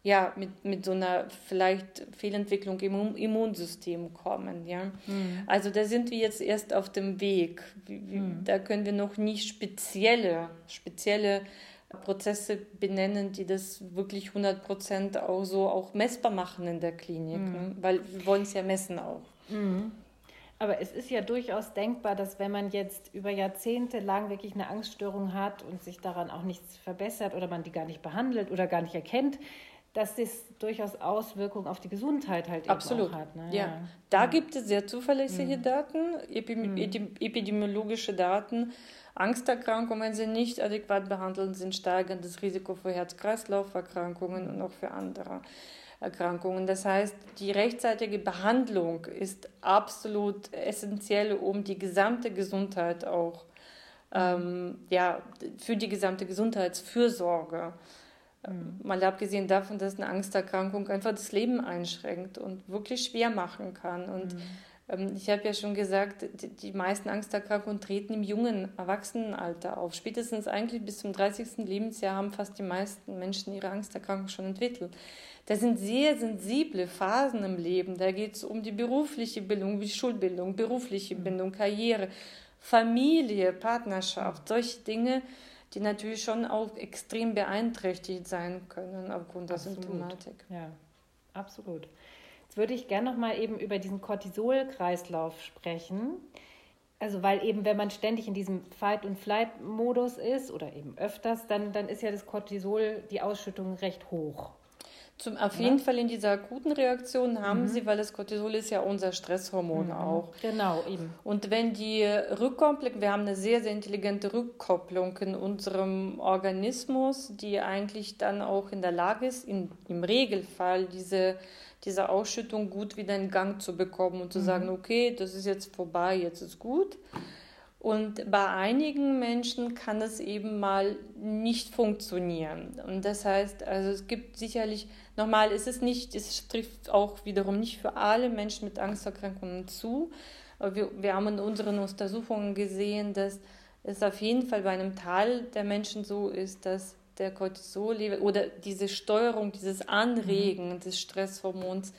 Speaker 3: ja, mit, mit so einer vielleicht Fehlentwicklung im Immunsystem kommen. Ja? Mhm. Also da sind wir jetzt erst auf dem Weg. Mhm. Da können wir noch nicht spezielle, spezielle Prozesse benennen, die das wirklich 100 Prozent auch so auch messbar machen in der Klinik, mhm. ne? weil wir wollen es ja messen auch.
Speaker 1: Mhm. Aber es ist ja durchaus denkbar, dass wenn man jetzt über Jahrzehnte lang wirklich eine Angststörung hat und sich daran auch nichts verbessert oder man die gar nicht behandelt oder gar nicht erkennt, dass das durchaus Auswirkungen auf die Gesundheit halt
Speaker 3: Absolut.
Speaker 1: hat.
Speaker 3: Ne? Ja. ja. da ja. gibt es sehr zuverlässige mhm. Daten, mhm. epidemiologische Daten. Angsterkrankungen, wenn sie nicht adäquat behandelt sind, steigern das Risiko für Herz-Kreislauf-Erkrankungen und auch für andere Erkrankungen. Das heißt, die rechtzeitige Behandlung ist absolut essentiell, um die gesamte Gesundheit auch, mhm. ähm, ja, für die gesamte Gesundheitsfürsorge Mhm. Mal abgesehen davon, dass eine Angsterkrankung einfach das Leben einschränkt und wirklich schwer machen kann. Und mhm. ähm, ich habe ja schon gesagt, die, die, meisten Angsterkrankungen treten im jungen Erwachsenenalter auf. Spätestens eigentlich bis zum 30. Lebensjahr haben fast die meisten Menschen ihre Angsterkrankung schon entwickelt. Das sind sehr sensible Phasen im Leben. Da geht es um die berufliche Bildung, wie Schulbildung, berufliche mhm. Bildung, Karriere, Familie, Partnerschaft, solche Dinge die natürlich schon auch extrem beeinträchtigt sein können aufgrund der absolut. Symptomatik.
Speaker 1: Ja, absolut. Jetzt würde ich gerne noch mal eben über diesen Cortisol-Kreislauf sprechen. Also weil eben, wenn man ständig in diesem Fight- und Flight-Modus ist oder eben öfters, dann, dann ist ja das Cortisol, die Ausschüttung recht hoch.
Speaker 3: Zum, auf jeden Fall in dieser akuten Reaktion haben mhm. sie, weil das Cortisol ist ja unser Stresshormon mhm. auch.
Speaker 1: Genau, eben.
Speaker 3: Und wenn die Rückkopplung, wir haben eine sehr, sehr intelligente Rückkopplung in unserem Organismus, die eigentlich dann auch in der Lage ist, in, im Regelfall diese, diese Ausschüttung gut wieder in Gang zu bekommen und zu mhm. sagen, okay, das ist jetzt vorbei, jetzt ist gut. Und bei einigen Menschen kann es eben mal nicht funktionieren. Und das heißt, also es gibt sicherlich, nochmal, ist es nicht, es trifft auch wiederum nicht für alle Menschen mit Angsterkrankungen zu. Aber wir, wir haben in unseren Untersuchungen gesehen, dass es auf jeden Fall bei einem Teil der Menschen so ist, dass der Cortisol oder diese Steuerung, dieses Anregen mhm. des Stresshormons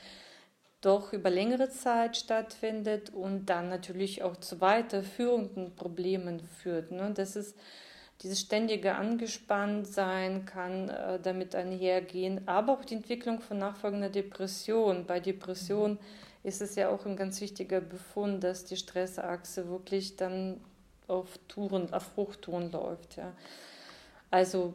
Speaker 3: doch über längere Zeit stattfindet und dann natürlich auch zu weiterführenden Problemen führt. Ne? Das ist dieses ständige Angespanntsein kann äh, damit einhergehen, aber auch die Entwicklung von nachfolgender Depression. Bei Depression ist es ja auch ein ganz wichtiger Befund, dass die Stressachse wirklich dann auf Touren, auf Hochtouren läuft. Ja. Also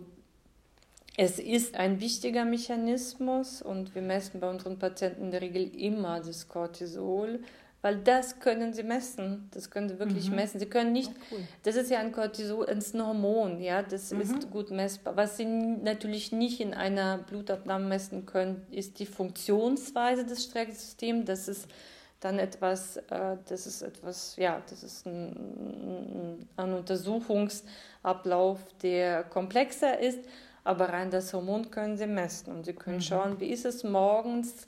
Speaker 3: es ist ein wichtiger Mechanismus und wir messen bei unseren Patienten in der Regel immer das Cortisol, weil das können sie messen. Das können sie wirklich mhm. messen. Sie können nicht, oh, cool. das ist ja ein Cortisol, ein Hormon, ja, das mhm. ist gut messbar. Was sie natürlich nicht in einer Blutabnahme messen können, ist die Funktionsweise des Stresssystems. Das ist dann etwas, äh, das ist etwas, ja, das ist ein, ein Untersuchungsablauf, der komplexer ist aber rein das Hormon können sie messen und sie können mhm. schauen, wie ist es morgens,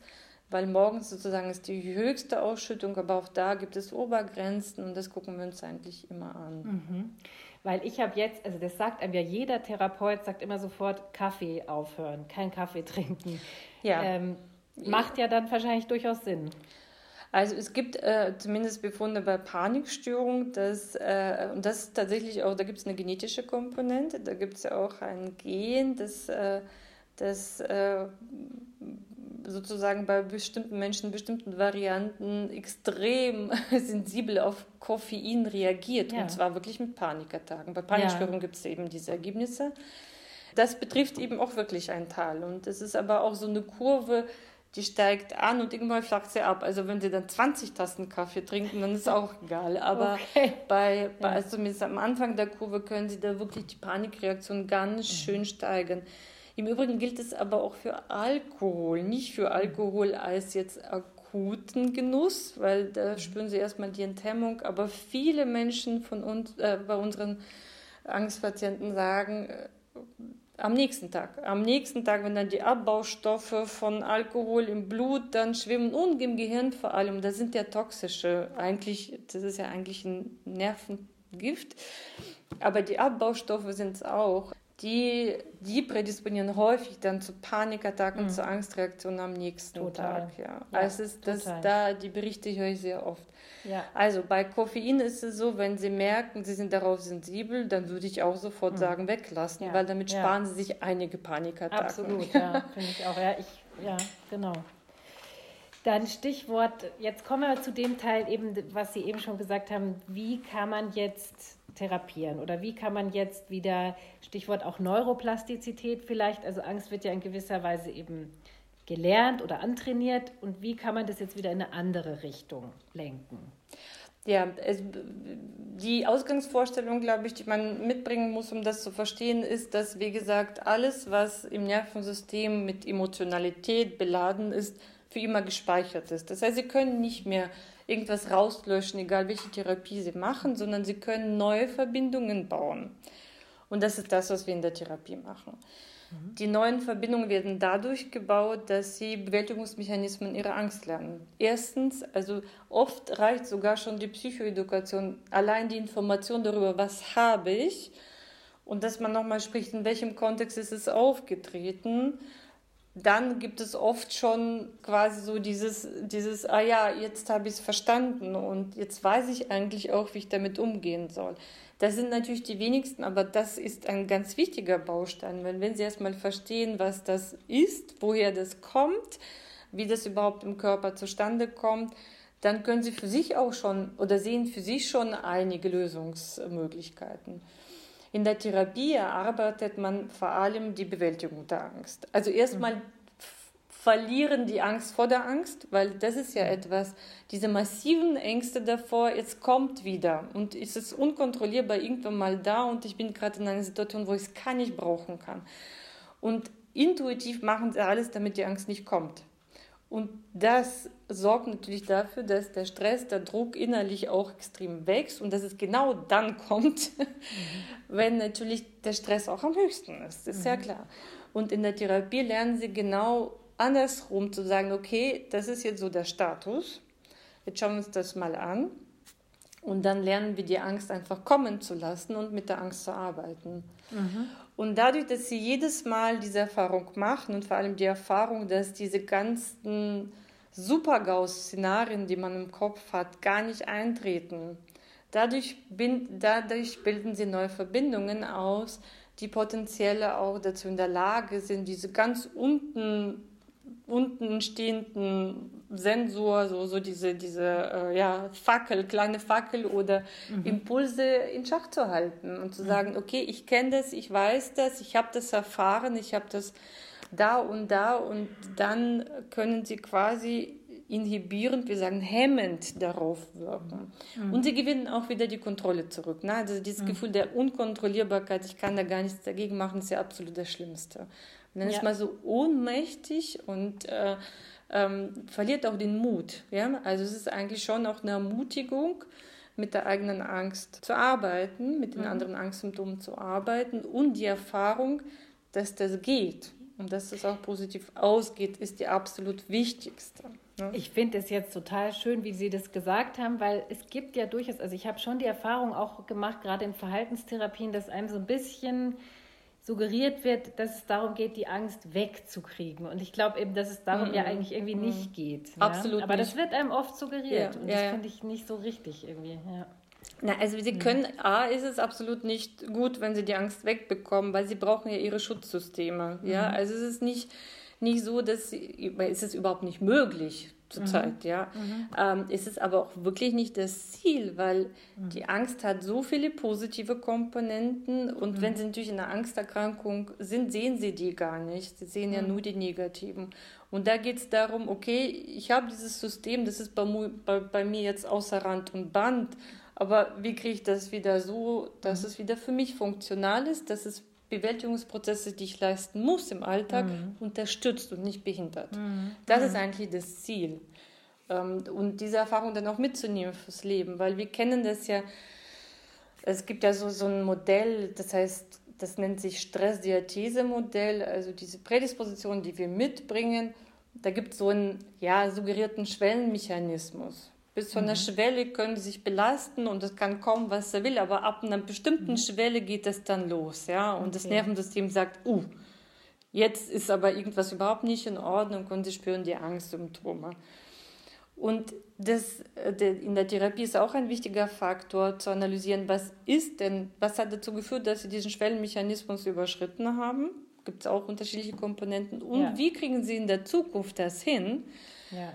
Speaker 3: weil morgens sozusagen ist die höchste Ausschüttung, aber auch da gibt es Obergrenzen und das gucken wir uns eigentlich immer an.
Speaker 1: Mhm. Weil ich habe jetzt, also das sagt einem ja jeder Therapeut, sagt immer sofort Kaffee aufhören, kein Kaffee trinken. Ja. Ähm, macht ja dann wahrscheinlich durchaus Sinn.
Speaker 3: Also es gibt äh, zumindest Befunde bei Panikstörung, dass, äh, und das ist tatsächlich auch, da gibt es eine genetische Komponente, da gibt es ja auch ein Gen, das, äh, das äh, sozusagen bei bestimmten Menschen, bestimmten Varianten extrem sensibel auf Koffein reagiert, ja. und zwar wirklich mit Panikattacken. Bei Panikstörungen ja. gibt es eben diese Ergebnisse. Das betrifft eben auch wirklich einen Teil. Und es ist aber auch so eine Kurve, die steigt an und irgendwann flacht sie ab. Also wenn sie dann 20 Tassen Kaffee trinken, dann ist auch egal. Aber okay. bei, bei also zumindest am Anfang der Kurve können sie da wirklich die Panikreaktion ganz mhm. schön steigern. Im Übrigen gilt es aber auch für Alkohol, nicht für Alkohol als jetzt akuten Genuss, weil da mhm. spüren sie erstmal die Enthemmung. Aber viele Menschen von uns, äh, bei unseren Angstpatienten sagen, äh, am nächsten Tag. Am nächsten Tag, wenn dann die Abbaustoffe von Alkohol im Blut dann schwimmen und im Gehirn vor allem, das sind ja toxische, eigentlich, das ist ja eigentlich ein Nervengift, aber die Abbaustoffe sind es auch die, die prädisponieren häufig dann zu Panikattacken, mhm. zu Angstreaktionen am nächsten Total. Tag. Ja. ja also ist das da, die Berichte höre ich sehr oft. Ja. Also bei Koffein ist es so, wenn Sie merken, Sie sind darauf sensibel, dann würde ich auch sofort mhm. sagen, weglassen, ja. weil damit sparen Sie sich einige Panikattacken.
Speaker 1: Absolut, ja, finde ich auch. Ja, ich, ja, genau. Dann Stichwort, jetzt kommen wir zu dem Teil eben, was Sie eben schon gesagt haben, wie kann man jetzt therapieren oder wie kann man jetzt wieder, Stichwort auch Neuroplastizität vielleicht, also Angst wird ja in gewisser Weise eben gelernt oder antrainiert und wie kann man das jetzt wieder in eine andere Richtung lenken?
Speaker 3: Ja, es, die Ausgangsvorstellung, glaube ich, die man mitbringen muss, um das zu verstehen, ist, dass, wie gesagt, alles, was im Nervensystem mit Emotionalität beladen ist, für immer gespeichert ist. Das heißt, Sie können nicht mehr irgendwas rauslöschen, egal welche Therapie Sie machen, sondern Sie können neue Verbindungen bauen. Und das ist das, was wir in der Therapie machen. Mhm. Die neuen Verbindungen werden dadurch gebaut, dass sie Bewältigungsmechanismen ihrer Angst lernen. Erstens, also oft reicht sogar schon die Psychoedukation, allein die Information darüber, was habe ich und dass man nochmal spricht, in welchem Kontext ist es aufgetreten dann gibt es oft schon quasi so dieses, dieses ah ja, jetzt habe ich es verstanden und jetzt weiß ich eigentlich auch, wie ich damit umgehen soll. Das sind natürlich die wenigsten, aber das ist ein ganz wichtiger Baustein, weil wenn Sie erstmal verstehen, was das ist, woher das kommt, wie das überhaupt im Körper zustande kommt, dann können Sie für sich auch schon oder sehen für sich schon einige Lösungsmöglichkeiten. In der Therapie erarbeitet man vor allem die Bewältigung der Angst. Also erstmal mhm. verlieren die Angst vor der Angst, weil das ist ja etwas, diese massiven Ängste davor, jetzt kommt wieder und es ist unkontrollierbar irgendwann mal da und ich bin gerade in einer Situation, wo ich es gar nicht brauchen kann. Und intuitiv machen sie alles, damit die Angst nicht kommt. Und das sorgt natürlich dafür, dass der Stress, der Druck innerlich auch extrem wächst und dass es genau dann kommt, wenn natürlich der Stress auch am höchsten ist. Das ist mhm. ja klar. Und in der Therapie lernen sie genau andersrum zu sagen, okay, das ist jetzt so der Status. Jetzt schauen wir uns das mal an. Und dann lernen wir die Angst einfach kommen zu lassen und mit der Angst zu arbeiten. Mhm. Und dadurch, dass sie jedes Mal diese Erfahrung machen und vor allem die Erfahrung, dass diese ganzen Super-GAUS-Szenarien, die man im Kopf hat, gar nicht eintreten, dadurch, dadurch bilden sie neue Verbindungen aus, die potenziell auch dazu in der Lage sind, diese ganz unten unten stehenden Sensor, so, so diese, diese äh, ja, Fackel, kleine Fackel oder mhm. Impulse in Schach zu halten und zu mhm. sagen, okay, ich kenne das, ich weiß das, ich habe das erfahren, ich habe das da und da und dann können sie quasi inhibierend, wir sagen hemmend darauf wirken. Mhm. Und sie gewinnen auch wieder die Kontrolle zurück. Ne? Also dieses mhm. Gefühl der Unkontrollierbarkeit, ich kann da gar nichts dagegen machen, ist ja absolut das Schlimmste. Und dann ja. ist man so ohnmächtig und äh, ähm, verliert auch den Mut. Ja? Also es ist eigentlich schon auch eine Ermutigung, mit der eigenen Angst zu arbeiten, mit den mhm. anderen Angstsymptomen zu arbeiten und die Erfahrung, dass das geht und dass es auch positiv ausgeht, ist die absolut wichtigste.
Speaker 1: Ne? Ich finde es jetzt total schön, wie Sie das gesagt haben, weil es gibt ja durchaus, also ich habe schon die Erfahrung auch gemacht, gerade in Verhaltenstherapien, dass einem so ein bisschen suggeriert wird, dass es darum geht, die Angst wegzukriegen. Und ich glaube eben, dass es darum mm ja eigentlich irgendwie mm nicht geht.
Speaker 3: Absolut.
Speaker 1: Ja? Aber nicht. das wird einem oft suggeriert. Ja, und das ja, finde ich nicht so richtig irgendwie. Ja.
Speaker 3: Na, also sie können, A, ist es absolut nicht gut, wenn sie die Angst wegbekommen, weil sie brauchen ja ihre Schutzsysteme. Ja, mhm. also es ist nicht, nicht so, dass sie, es ist überhaupt nicht möglich, zurzeit, mhm. ja. Mhm. Ähm, ist es aber auch wirklich nicht das Ziel, weil mhm. die Angst hat so viele positive Komponenten und wenn mhm. sie natürlich in einer Angsterkrankung sind, sehen sie die gar nicht. Sie sehen ja mhm. nur die negativen. Und da geht es darum, okay, ich habe dieses System, das ist bei, bei, bei, mir jetzt außer Rand und Band, aber wie kriege ich das wieder so, dass mhm. es wieder für mich funktional ist, dass es Bewältigungsprozesse, die ich leisten muss im Alltag, mhm. unterstützt und nicht behindert. Mhm. Das mhm. ist eigentlich das Ziel. Ähm, und diese Erfahrung dann auch mitzunehmen fürs Leben, weil wir kennen das ja, es gibt ja so, so ein Modell, das heißt, das nennt sich Stressdiathese-Modell, also diese Prädisposition, die wir mitbringen, da gibt es so einen ja, suggerierten Schwellenmechanismus. Bis zu einer mhm. Schwelle können sie sich belasten und es kann kommen, was er will, aber ab einer bestimmten mhm. Schwelle geht es dann los, ja. Und okay. das Nervensystem sagt, uh, jetzt ist aber irgendwas überhaupt nicht in Ordnung und sie spüren die Angstsymptome. Und das, äh, in der Therapie ist auch ein wichtiger Faktor zu analysieren, was ist denn, was hat dazu geführt, dass sie diesen Schwellenmechanismus überschritten haben. Gibt es auch unterschiedliche Komponenten. Und ja. wie kriegen sie in der Zukunft das hin, ja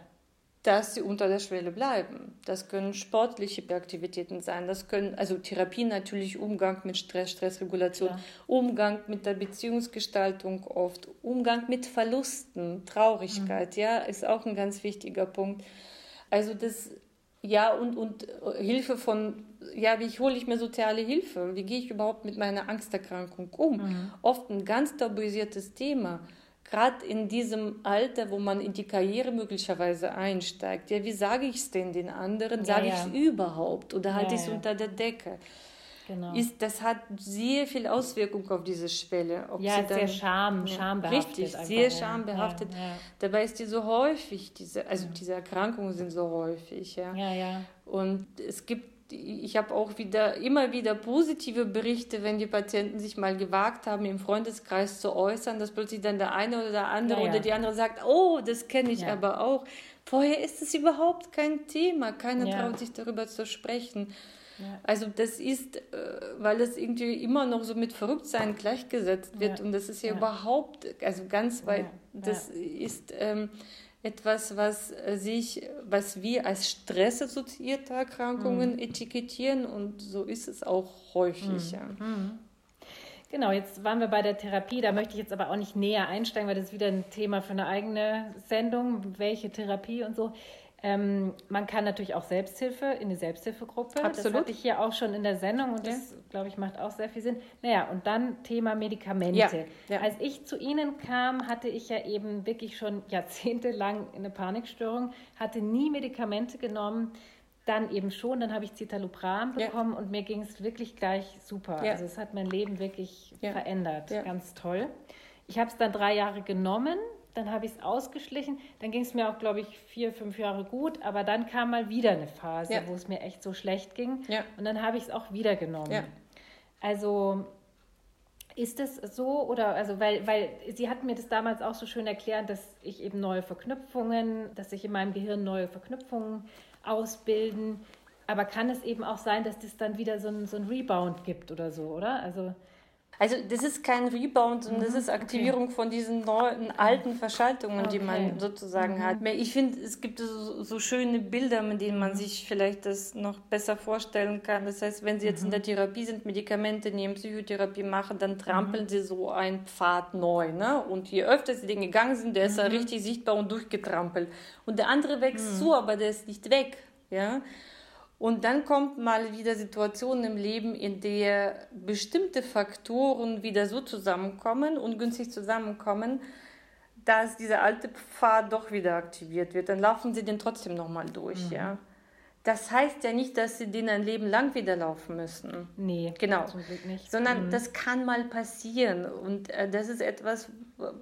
Speaker 3: dass sie unter der Schwelle bleiben. Das können sportliche Aktivitäten sein, das können, also Therapie natürlich, Umgang mit Stress, Stressregulation, ja. Umgang mit der Beziehungsgestaltung oft, Umgang mit Verlusten, Traurigkeit, mhm. ja, ist auch ein ganz wichtiger Punkt. Also das, ja, und, und Hilfe von, ja, wie hole ich mir soziale Hilfe? Wie gehe ich überhaupt mit meiner Angsterkrankung um? Mhm. Oft ein ganz tabuisiertes Thema gerade in diesem Alter, wo man in die Karriere möglicherweise einsteigt, ja, wie sage ich es denn den anderen? Sage ja, ja. ich es überhaupt oder halte ja, ich es unter der Decke? Genau. Ist, das hat sehr viel Auswirkung auf diese Schwelle.
Speaker 1: Ob ja, dann, sehr Scham, ja, schambehaftet.
Speaker 3: Richtig, sehr schambehaftet. Ja, ja. Dabei ist die so häufig, diese, also diese Erkrankungen sind so häufig. Ja.
Speaker 1: Ja, ja.
Speaker 3: Und es gibt ich habe auch wieder immer wieder positive Berichte, wenn die Patienten sich mal gewagt haben, im Freundeskreis zu äußern, dass plötzlich dann der eine oder der andere ja, ja. oder die andere sagt, oh, das kenne ich ja. aber auch. Vorher ist es überhaupt kein Thema, keiner traut sich darüber zu sprechen. Also das ist, äh, weil es irgendwie immer noch so mit Verrücktsein gleichgesetzt wird und das ist ja, überhaupt, also ganz weit, das ist... Ähm, etwas, was äh, sich, was wir als stressassoziierte Erkrankungen mhm. etikettieren und so ist es auch häufig. Mhm. Ja. Mhm.
Speaker 1: Genau, jetzt waren wir bei der Therapie. Da möchte ich jetzt aber auch nicht näher einsteigen, weil das ist wieder ein Thema für eine eigene Sendung, welche Therapie und so. Ähm, man kann natürlich auch Selbsthilfe in eine Selbsthilfegruppe. Absolut. Das hatte ich hier auch schon in der Sendung und ja. das, glaube ich, macht auch sehr viel Sinn. Naja, und dann Thema Medikamente. Ja. Ja. Als ich zu Ihnen kam, hatte ich ja eben wirklich schon jahrzehntelang eine Panikstörung, hatte nie Medikamente genommen, dann eben schon, dann habe ich Citalopram bekommen und mir ging es wirklich gleich super. Also es hat mein Leben wirklich verändert. Ganz toll. Ich habe es dann drei Jahre genommen, dann habe ich es ausgeschlichen. Dann ging es mir auch, glaube ich, vier, fünf Jahre gut. Aber dann kam mal wieder eine Phase, ja. wo es mir echt so schlecht ging. Ja. Und dann habe ich es auch wieder genommen. Ja. Also ist das so oder also weil weil sie hat mir das damals auch so schön erklärt, dass ich eben neue Verknüpfungen, dass sich in meinem Gehirn neue Verknüpfungen ausbilden. Aber kann es eben auch sein, dass das dann wieder so ein, so ein Rebound gibt oder so, oder? Also
Speaker 3: also das ist kein Rebound, sondern das mhm, ist Aktivierung okay. von diesen neuen, alten Verschaltungen, okay. die man sozusagen mhm. hat. Ich finde, es gibt so, so, schöne Bilder, mit denen man mhm. sich vielleicht das noch besser vorstellen kann. Das heißt, wenn Sie jetzt mhm. in der Therapie sind, Medikamente nehmen, Psychotherapie machen, dann trampeln mhm. Sie so einen Pfad neu. Ne? Und je öfter Sie den gegangen sind, der ist ja mhm. richtig sichtbar und durchgetrampelt. Und der andere wächst zu, aber der ist nicht weg. Ja? Und dann kommt mal wieder Situationen im Leben, in der bestimmte Faktoren wieder so zusammenkommen, und günstig zusammenkommen, dass dieser alte Pfad doch wieder aktiviert wird. Dann laufen sie den trotzdem nochmal durch, mhm. ja. Das heißt ja nicht, dass sie den ein Leben lang wieder laufen müssen.
Speaker 1: Nee,
Speaker 3: genau. Zum Glück nicht. Sondern mhm. das kann mal passieren. Und äh, das ist etwas,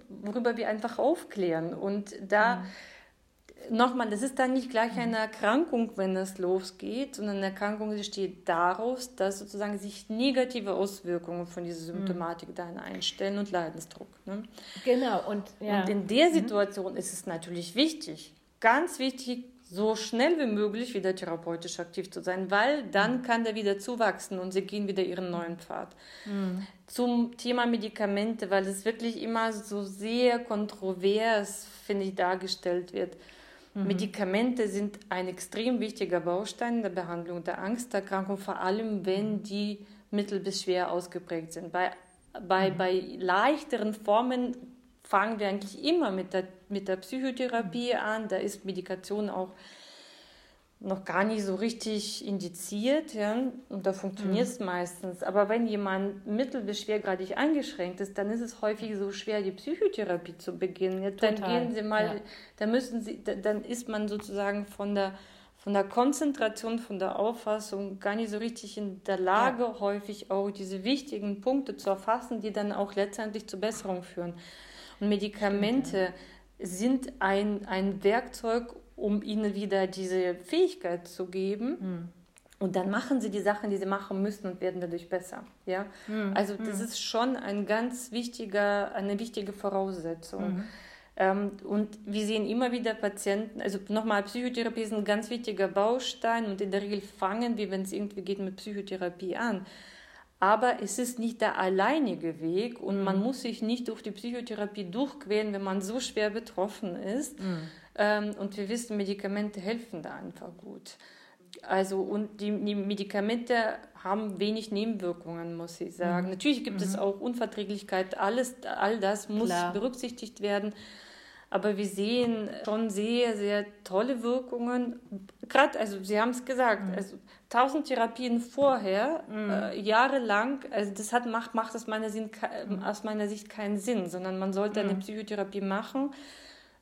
Speaker 3: worüber wir einfach aufklären. Und da. Mhm nochmal, das ist dann nicht gleich eine Erkrankung, wenn das losgeht, sondern eine Erkrankung besteht daraus, dass sozusagen sich negative Auswirkungen von dieser mhm. Symptomatik mhm. dann einstellen und Leidensdruck. Ne?
Speaker 1: Genau. Und, ja.
Speaker 3: und in der mhm. Situation mhm. ist es natürlich wichtig, ganz wichtig, so schnell wie möglich wieder therapeutisch aktiv zu sein, weil dann mhm. kann der wieder zuwachsen und sie gehen wieder ihren neuen Pfad. Mhm. Zum Thema Medikamente, weil es wirklich immer so sehr kontrovers, finde ich, dargestellt wird. Mhm. Medikamente sind ein extrem wichtiger Baustein der Behandlung der Angsterkrankung, vor allem wenn die mittel bis schwer ausgeprägt sind. Bei, bei, mhm. bei leichteren Formen fangen wir eigentlich immer mit der, mit der Psychotherapie an. Da ist Medikation auch noch gar nicht so richtig indiziert, ja, und da funktioniert es mhm. meistens. Aber wenn jemand mittel- bis schwergradig eingeschränkt ist, dann ist es häufig so schwer, die Psychotherapie zu beginnen. Jetzt, dann gehen Sie mal, ja. da müssen Sie, dann ist man sozusagen von der von der Konzentration, von der Auffassung gar nicht so richtig in der Lage, ja. häufig auch diese wichtigen Punkte zu erfassen, die dann auch letztendlich zur Besserung führen. Und Medikamente Stimmt, ja. sind ein, ein Werkzeug, um ihnen wieder diese Fähigkeit zu geben. Mhm. Und dann machen sie die Sachen, die sie machen müssen und werden dadurch besser. Ja? Mhm. Also das mhm. ist schon ein ganz wichtiger, eine wichtige Voraussetzung. Mhm. Ähm, und wir sehen immer wieder Patienten, also nochmal, Psychotherapie ist ein ganz wichtiger Baustein und in der Regel fangen wir, wenn es irgendwie geht, mit Psychotherapie an. Aber es ist nicht der alleinige Weg und man mhm. muss sich nicht durch die Psychotherapie durchquälen, wenn man so schwer betroffen ist. Mhm. Ähm, und wir wissen, Medikamente helfen da einfach gut. Also, und die, die Medikamente haben wenig Nebenwirkungen, muss ich sagen. Mhm. Natürlich gibt es mhm. auch Unverträglichkeit, alles, all das muss Klar. berücksichtigt werden. Aber wir sehen schon sehr, sehr tolle Wirkungen. Gerade, also Sie haben es gesagt, mhm. also tausend Therapien vorher, mhm. äh, jahrelang, also das hat, macht, macht aus, meiner Sinn, mhm. aus meiner Sicht keinen Sinn, sondern man sollte eine Psychotherapie machen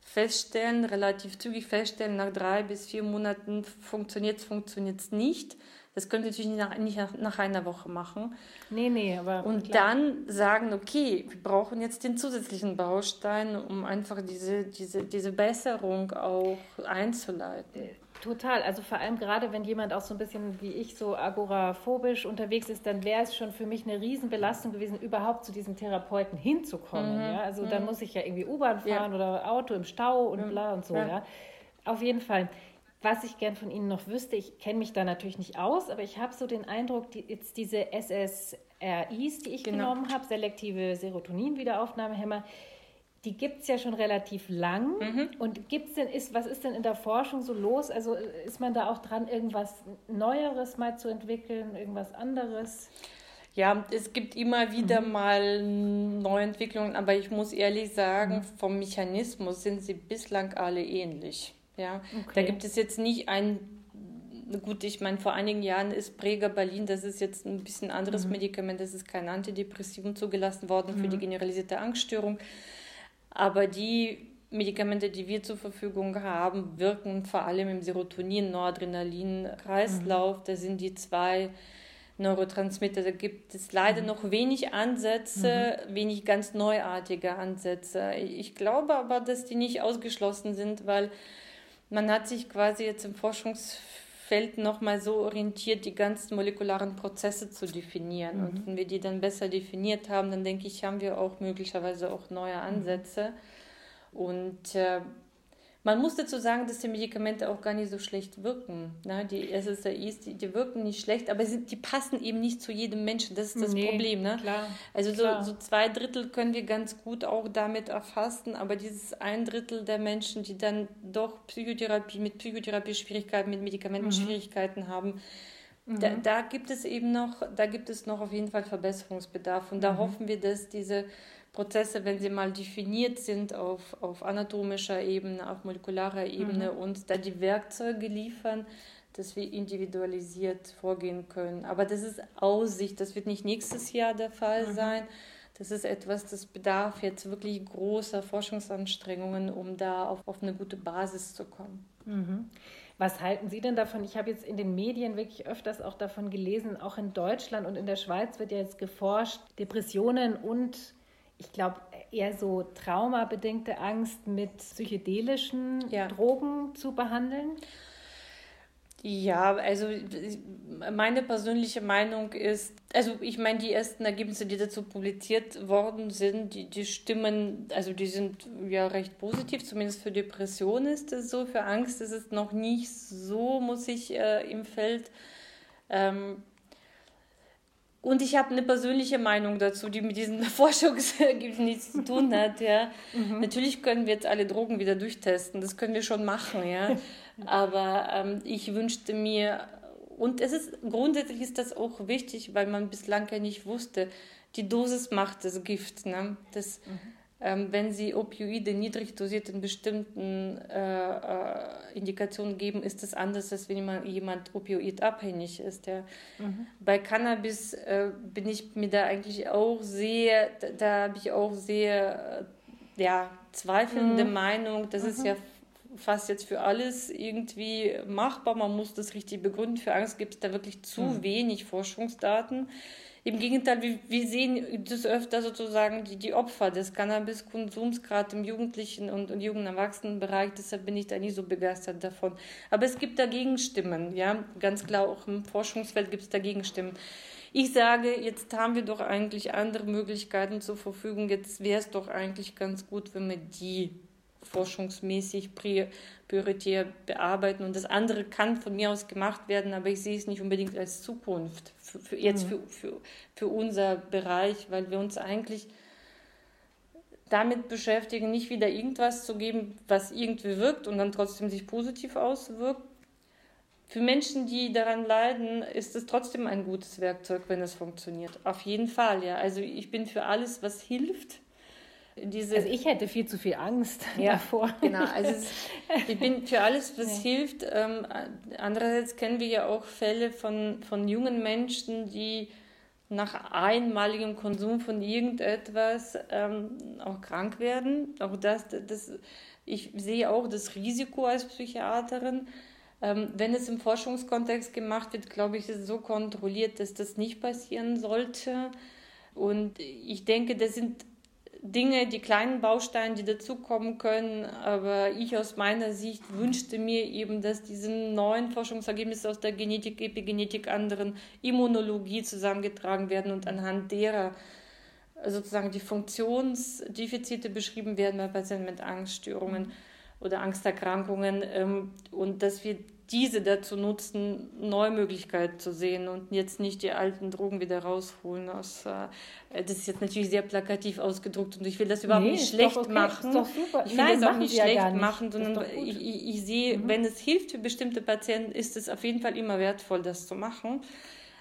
Speaker 3: feststellen, relativ zügig feststellen, nach drei bis vier Monaten funktioniert es, funktioniert es nicht. Das könnt ihr natürlich nicht nach, nicht nach einer Woche machen.
Speaker 1: Nee, nee, aber.
Speaker 3: Und klar. dann sagen, okay, wir brauchen jetzt den zusätzlichen Baustein, um einfach diese, diese, diese Besserung auch einzuleiten.
Speaker 1: Total. Also vor allem gerade, wenn jemand auch so ein bisschen wie ich so agoraphobisch unterwegs ist, dann wäre es schon für mich eine Riesenbelastung gewesen, überhaupt zu diesem Therapeuten hinzukommen. Mhm. Ja? Also mhm. dann muss ich ja irgendwie U-Bahn fahren ja. oder Auto im Stau und bla und so. Ja. ja. Auf jeden Fall. Was ich gern von Ihnen noch wüsste, ich kenne mich da natürlich nicht aus, aber ich habe so den Eindruck, die, jetzt diese SSRIs, die ich genau. genommen habe, selektive Serotonin-Wiederaufnahmehämmer, die gibt es ja schon relativ lang. Mhm. Und gibt's denn, ist, was ist denn in der Forschung so los? Also ist man da auch dran, irgendwas Neueres mal zu entwickeln, irgendwas anderes?
Speaker 3: Ja, es gibt immer wieder mhm. mal Neuentwicklungen, aber ich muss ehrlich sagen, mhm. vom Mechanismus sind sie bislang alle ähnlich. Ja, okay. da gibt es jetzt nicht ein gut, ich meine, vor einigen Jahren ist Prega Berlin, das ist jetzt ein bisschen anderes mhm. Medikament, das ist kein Antidepressivum zugelassen worden für die mhm. generalisierte Angststörung. Aber die Medikamente, die wir zur Verfügung haben, wirken vor allem im Serotonin-Noradrenalin-Kreislauf. Mhm. Da sind die zwei Neurotransmitter. Da gibt es leider mhm. noch wenig Ansätze, mhm. wenig ganz neuartige Ansätze. Ich glaube aber, dass die nicht ausgeschlossen sind, weil man hat sich quasi jetzt im Forschungsfeld nochmal so orientiert, die ganzen molekularen Prozesse zu definieren. Mhm. Und wenn wir die dann besser definiert haben, dann denke ich, haben wir auch möglicherweise auch neue Ansätze. Und äh, man muss dazu sagen, dass die Medikamente auch gar nicht so schlecht wirken. Ne? Die SSRIs, die, die wirken nicht schlecht, aber sie, die passen eben nicht zu jedem Menschen. Das ist das nee, Problem. Ne? Klar, also klar. So, so zwei Drittel können wir ganz gut auch damit erfassen, aber dieses ein Drittel der Menschen, die dann doch Psychotherapie mit Psychotherapie-Schwierigkeiten, mit Medikamentenschwierigkeiten mhm. haben, mhm. Da, da, gibt es eben noch, da gibt es noch auf jeden Fall Verbesserungsbedarf. Und da mhm. hoffen wir, dass diese Prozesse, wenn sie mal definiert sind auf, auf anatomischer Ebene, auf molekularer Ebene, mhm. uns da die Werkzeuge liefern, dass wir individualisiert vorgehen können. Aber das ist Aussicht, das wird nicht nächstes Jahr der Fall mhm. sein. Das ist etwas, das bedarf jetzt wirklich großer Forschungsanstrengungen, um da auf, auf eine gute Basis zu kommen.
Speaker 1: Mhm. Was halten Sie denn davon? Ich habe jetzt in den Medien wirklich öfters auch davon gelesen, auch in Deutschland und in der Schweiz wird ja jetzt geforscht, Depressionen und ich glaube, eher so traumabedingte Angst mit psychedelischen ja. Drogen zu behandeln?
Speaker 3: Ja, also meine persönliche Meinung ist, also ich meine, die ersten Ergebnisse, die dazu publiziert worden sind, die, die stimmen, also die sind ja recht positiv, zumindest für Depressionen ist es so, für Angst ist es noch nicht so, muss ich äh, im Feld. Ähm, und ich habe eine persönliche Meinung dazu, die mit diesen Forschungsergebnissen nichts zu tun hat. Ja. Mhm. Natürlich können wir jetzt alle Drogen wieder durchtesten, das können wir schon machen, ja. Aber ähm, ich wünschte mir, und es ist grundsätzlich ist das auch wichtig, weil man bislang ja nicht wusste, die Dosis macht das Gift. Ne? Das, mhm wenn sie Opioide niedrig dosiert in bestimmten äh, äh, Indikationen geben, ist das anders, als wenn jemand, jemand opioidabhängig ist. Ja. Mhm. Bei Cannabis äh, bin ich mir da eigentlich auch sehr, da, da habe ich auch sehr äh, ja, zweifelnde mhm. Meinung. Das mhm. ist ja fast jetzt für alles irgendwie machbar. Man muss das richtig begründen. Für Angst gibt es da wirklich zu mhm. wenig Forschungsdaten. Im Gegenteil, wir, wir sehen das öfter sozusagen die, die Opfer des Cannabiskonsums, gerade im jugendlichen und, und jungen Erwachsenenbereich. Deshalb bin ich da nicht so begeistert davon. Aber es gibt dagegen Stimmen, ja, ganz klar, auch im Forschungsfeld gibt es dagegen Stimmen. Ich sage, jetzt haben wir doch eigentlich andere Möglichkeiten zur Verfügung. Jetzt wäre es doch eigentlich ganz gut, wenn wir die forschungsmäßig prioritär bearbeiten. Und das andere kann von mir aus gemacht werden, aber ich sehe es nicht unbedingt als Zukunft, für, für jetzt mhm. für, für, für unser Bereich, weil wir uns eigentlich damit beschäftigen, nicht wieder irgendwas zu geben, was irgendwie wirkt und dann trotzdem sich positiv auswirkt. Für Menschen, die daran leiden, ist es trotzdem ein gutes Werkzeug, wenn es funktioniert. Auf jeden Fall, ja. Also ich bin für alles, was hilft
Speaker 1: diese, also ich hätte viel zu viel Angst ja, davor.
Speaker 3: Genau, also ich bin für alles, was ja. hilft. Ähm, andererseits kennen wir ja auch Fälle von, von jungen Menschen, die nach einmaligem Konsum von irgendetwas ähm, auch krank werden. Auch das, das, ich sehe auch das Risiko als Psychiaterin. Ähm, wenn es im Forschungskontext gemacht wird, glaube ich, ist es so kontrolliert, dass das nicht passieren sollte. Und ich denke, das sind Dinge, die kleinen Bausteine, die dazukommen können. Aber ich aus meiner Sicht wünschte mir eben, dass diese neuen Forschungsergebnisse aus der Genetik, Epigenetik, anderen Immunologie zusammengetragen werden und anhand derer sozusagen die Funktionsdefizite beschrieben werden bei Patienten mit Angststörungen oder Angsterkrankungen ähm, und dass wir diese dazu nutzen, neue Möglichkeiten zu sehen und jetzt nicht die alten Drogen wieder rausholen. Aus, äh, das ist jetzt natürlich sehr plakativ ausgedruckt und ich will das überhaupt nee, nicht schlecht okay, machen. Ich will Nein, das auch nicht schlecht ja nicht. machen, sondern ich, ich, ich, sehe, mhm. wenn es hilft für bestimmte Patienten, ist es auf jeden Fall immer wertvoll, das zu machen.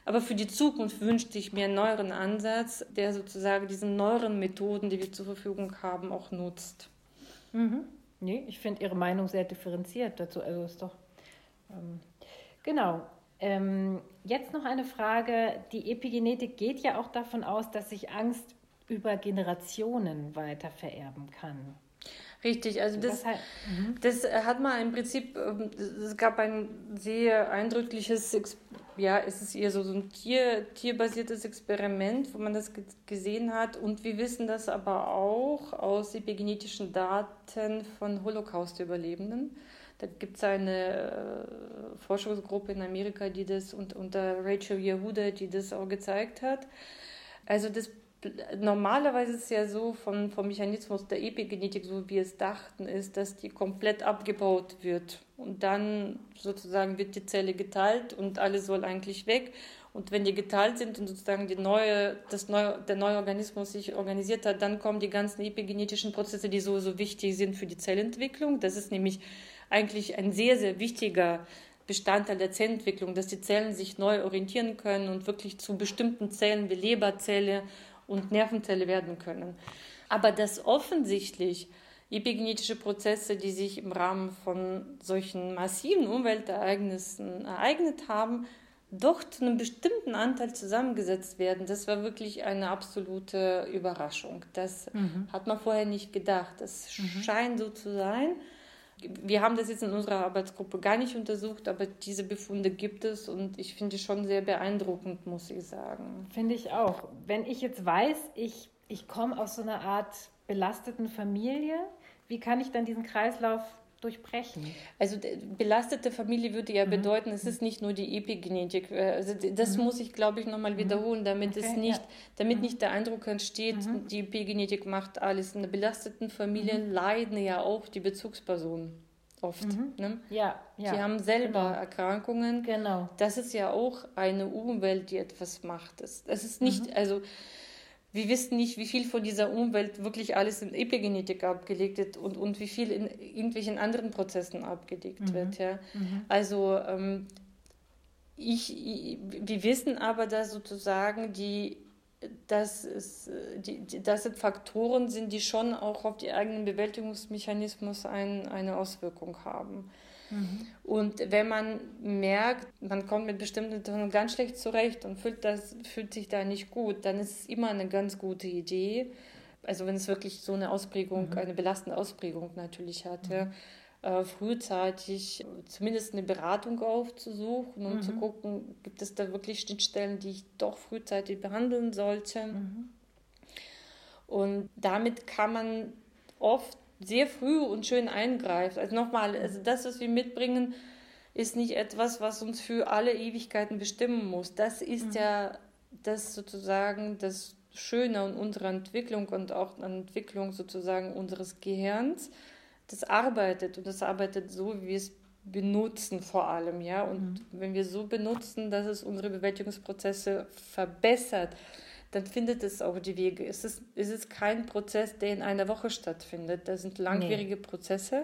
Speaker 3: Aber für die Zukunft wünschte ich mir einen neueren Ansatz, der sozusagen diese neueren Methoden, die wir zur Verfügung haben, auch nutzt.
Speaker 1: Mhm. Nee, ich finde Ihre Meinung sehr differenziert dazu. Also ist doch genau. Ähm, jetzt noch eine Frage. Die Epigenetik geht ja auch davon aus, dass sich Angst über Generationen weiter vererben kann.
Speaker 3: Richtig, also das, das, mhm. das hat man im Prinzip, ähm, es gab ein sehr eindrückliches, ja, es ist eher so, so ein Tier, tierbasiertes Experiment, wo man das gesehen hat. Und wir wissen das aber auch aus epigenetischen Daten von Holocaust-Überlebenden. Da gibt es eine äh, Forschungsgruppe in Amerika, die das und unter Rachel Yehuda, die das auch gezeigt hat. Also das normalerweise ist es ja so vom, vom Mechanismus der Epigenetik, so wie es dachten, ist, dass die komplett abgebaut wird. Und dann sozusagen wird die Zelle geteilt und alles soll eigentlich weg. Und wenn die geteilt sind und sozusagen die neue, das neue, der neue Organismus sich organisiert hat, dann kommen die ganzen epigenetischen Prozesse, die so, so wichtig sind für die Zellentwicklung. Das ist nämlich eigentlich ein sehr, sehr wichtiger Bestandteil der Zellentwicklung, dass die Zellen sich neu orientieren können und wirklich zu bestimmten Zellen wie Leberzelle und Nervenzelle werden können. Aber dass offensichtlich epigenetische Prozesse, die sich im Rahmen von solchen massiven Umweltereignissen ereignet haben, doch zu einem bestimmten Anteil zusammengesetzt werden, das war wirklich eine absolute Überraschung. Das mhm. hat man vorher nicht gedacht. Das mhm. scheint so zu sein wir haben das jetzt in unserer Arbeitsgruppe gar nicht untersucht, aber diese Befunde gibt es und ich finde schon sehr beeindruckend, muss ich sagen.
Speaker 1: Finde ich auch. Wenn ich jetzt weiß, ich, ich komme aus so einer Art belasteten Familie, wie kann ich dann diesen Kreislauf durchbrechen?
Speaker 3: Also belastete Familie würde ja mhm. bedeuten, es ist nicht nur die Epigenetik. Äh, also das mhm. muss ich, glaube ich, nochmal mhm. wiederholen, damit okay, es nicht, ja. damit mhm. nicht der Eindruck entsteht, mhm. die Epigenetik macht alles. In der belasteten Familie mhm. leiden ja auch die Bezugspersonen oft. Ne? Ja, ja. Die haben selber genau. Erkrankungen. Genau. Das ist ja auch eine Umwelt, die etwas macht. Es ist nicht, also wir wissen nicht, wie viel von dieser Umwelt wirklich alles in Epigenetik abgelegt wird und, und wie viel in irgendwelchen anderen Prozessen abgelegt mhm. wird. Ja. Mhm. Also ähm, ich, ich, wir wissen aber, dass sozusagen die, dass es, die, dass es Faktoren sind, die schon auch auf die eigenen Bewältigungsmechanismus ein, eine Auswirkung haben. Mhm. Und wenn man merkt, man kommt mit bestimmten Situationen ganz schlecht zurecht und fühlt, das, fühlt sich da nicht gut, dann ist es immer eine ganz gute Idee. Also wenn es wirklich so eine Ausprägung, mhm. eine belastende Ausprägung natürlich hat, mhm. ja, äh, frühzeitig zumindest eine Beratung aufzusuchen und zu mhm. gucken, gibt es da wirklich Schnittstellen, die ich doch frühzeitig behandeln sollte. Mhm. Und damit kann man oft sehr früh und schön eingreift. Also nochmal, also das, was wir mitbringen, ist nicht etwas, was uns für alle Ewigkeiten bestimmen muss. Das ist mhm. ja das sozusagen das Schöne an unserer Entwicklung und auch an Entwicklung sozusagen unseres Gehirns. Das arbeitet und das arbeitet so, wie wir es benutzen vor allem, ja. Und mhm. wenn wir so benutzen, dass es unsere Bewältigungsprozesse verbessert, dann findet es auch die Wege. Es ist, es ist kein Prozess, der in einer Woche stattfindet. Das sind langwierige nee. Prozesse,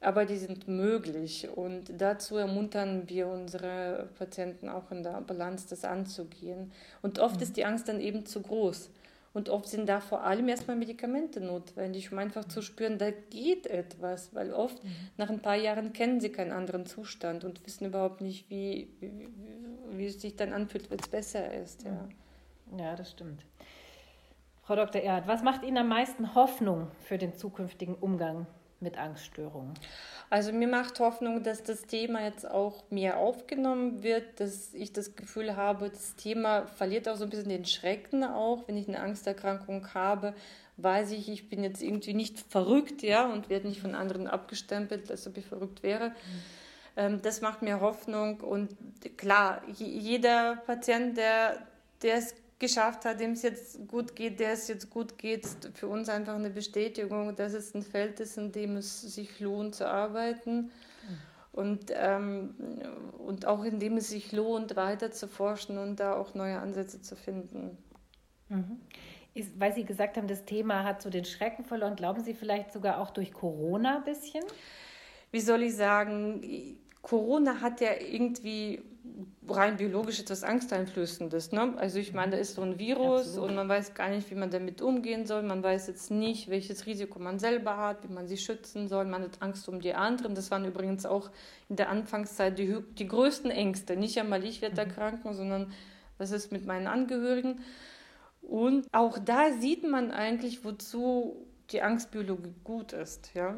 Speaker 3: aber die sind möglich. Und dazu ermuntern wir unsere Patienten auch in der Balance, das anzugehen. Und oft mhm. ist die Angst dann eben zu groß. Und oft sind da vor allem erstmal Medikamente notwendig, um einfach zu spüren, da geht etwas. Weil oft mhm. nach ein paar Jahren kennen sie keinen anderen Zustand und wissen überhaupt nicht, wie, wie, wie es sich dann anfühlt, wenn es besser ist. Ja.
Speaker 1: Ja, das stimmt. Frau Dr. Erhardt, was macht Ihnen am meisten Hoffnung für den zukünftigen Umgang mit Angststörungen?
Speaker 3: Also mir macht Hoffnung, dass das Thema jetzt auch mehr aufgenommen wird, dass ich das Gefühl habe, das Thema verliert auch so ein bisschen den Schrecken auch, wenn ich eine Angsterkrankung habe, weiß ich, ich bin jetzt irgendwie nicht verrückt, ja, und werde nicht von anderen abgestempelt, als ob ich verrückt wäre. Mhm. Das macht mir Hoffnung und klar, jeder Patient, der, der es geschafft hat, dem es jetzt gut geht, der es jetzt gut geht, ist für uns einfach eine Bestätigung, dass es ein Feld ist, in dem es sich lohnt zu arbeiten. Und, ähm, und auch in dem es sich lohnt, weiter zu forschen und da auch neue Ansätze zu finden.
Speaker 1: Mhm. Ist, weil Sie gesagt haben, das Thema hat so den Schrecken verloren, glauben Sie vielleicht sogar auch durch Corona ein bisschen?
Speaker 3: Wie soll ich sagen, Corona hat ja irgendwie rein biologisch etwas Angsteinflößendes. Ne? Also ich meine, da ist so ein Virus Absolut. und man weiß gar nicht, wie man damit umgehen soll. Man weiß jetzt nicht, welches Risiko man selber hat, wie man sich schützen soll. Man hat Angst um die anderen. Das waren übrigens auch in der Anfangszeit die, die größten Ängste. Nicht einmal ich werde mhm. erkranken, sondern was ist mit meinen Angehörigen. Und auch da sieht man eigentlich, wozu die Angstbiologie gut ist. Ja?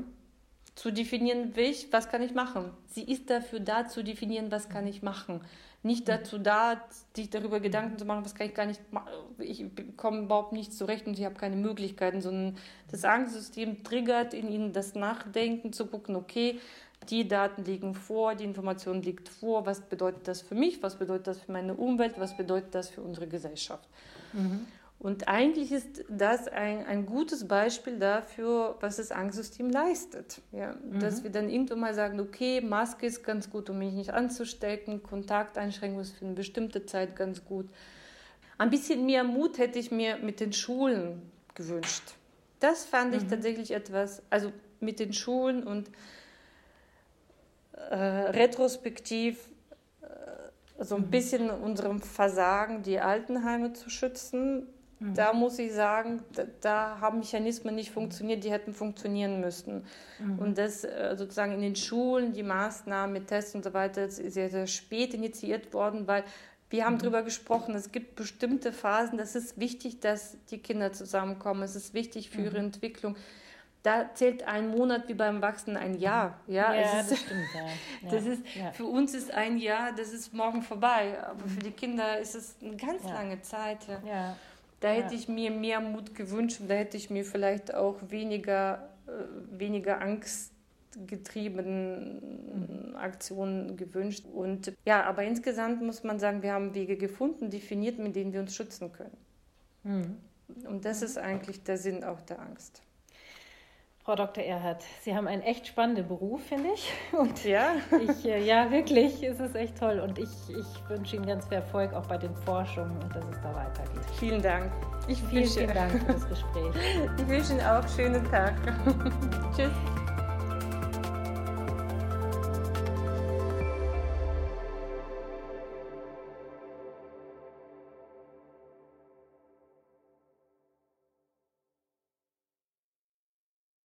Speaker 3: Zu definieren, welch, was kann ich machen. Sie ist dafür da, zu definieren, was kann ich machen. Nicht dazu da, sich darüber Gedanken zu machen, was kann ich gar nicht machen. Ich komme überhaupt nicht zurecht und ich habe keine Möglichkeiten, sondern das Angstsystem triggert in ihnen das Nachdenken, zu gucken, okay, die Daten liegen vor, die Information liegt vor, was bedeutet das für mich, was bedeutet das für meine Umwelt, was bedeutet das für unsere Gesellschaft. Mhm. Und eigentlich ist das ein, ein gutes Beispiel dafür, was das Angstsystem leistet. Ja? Mhm. Dass wir dann irgendwann mal sagen, okay, Maske ist ganz gut, um mich nicht anzustecken, Kontakteinschränkung ist für eine bestimmte Zeit ganz gut. Ein bisschen mehr Mut hätte ich mir mit den Schulen gewünscht. Das fand ich mhm. tatsächlich etwas, also mit den Schulen und äh, retrospektiv äh, so ein mhm. bisschen unserem Versagen, die Altenheime zu schützen, Mhm. Da muss ich sagen, da, da, haben Mechanismen nicht funktioniert, die hätten funktionieren müssen. Mhm. Und das äh, sozusagen in den Schulen, die Maßnahmen mit Tests und so weiter, ist sehr, sehr spät initiiert worden, weil wir haben mhm. darüber gesprochen, es gibt bestimmte Phasen, das ist wichtig, dass die Kinder zusammenkommen, es ist wichtig für ihre mhm. Entwicklung da zählt ein Monat wie beim Wachsen ein Jahr. Ja,
Speaker 1: ja ist, das stimmt. Ja.
Speaker 3: Das ist, ja. Für uns ist ein Jahr, das ist morgen vorbei. Aber für die Kinder ist es eine ganz lange Zeit. Ja. Da hätte ja. ich mir mehr Mut gewünscht und da hätte ich mir vielleicht auch weniger, äh, weniger angstgetriebenen mhm. Aktionen gewünscht. Und ja, aber insgesamt muss man sagen, wir haben Wege gefunden, definiert, mit denen wir uns schützen können. Mhm. Und das ist eigentlich der Sinn auch der Angst.
Speaker 1: Frau Dr. Erhardt, Sie haben einen echt spannenden Beruf, finde ich. Und ja, ich, äh, ja, wirklich, es ist echt toll. Und ich, ich wünsche Ihnen ganz viel Erfolg auch bei den Forschungen und dass es da weitergeht.
Speaker 3: Vielen Dank.
Speaker 1: Ich vielen, vielen Dank für das Gespräch.
Speaker 3: Ich wünsche Ihnen auch einen schönen Tag. Tschüss.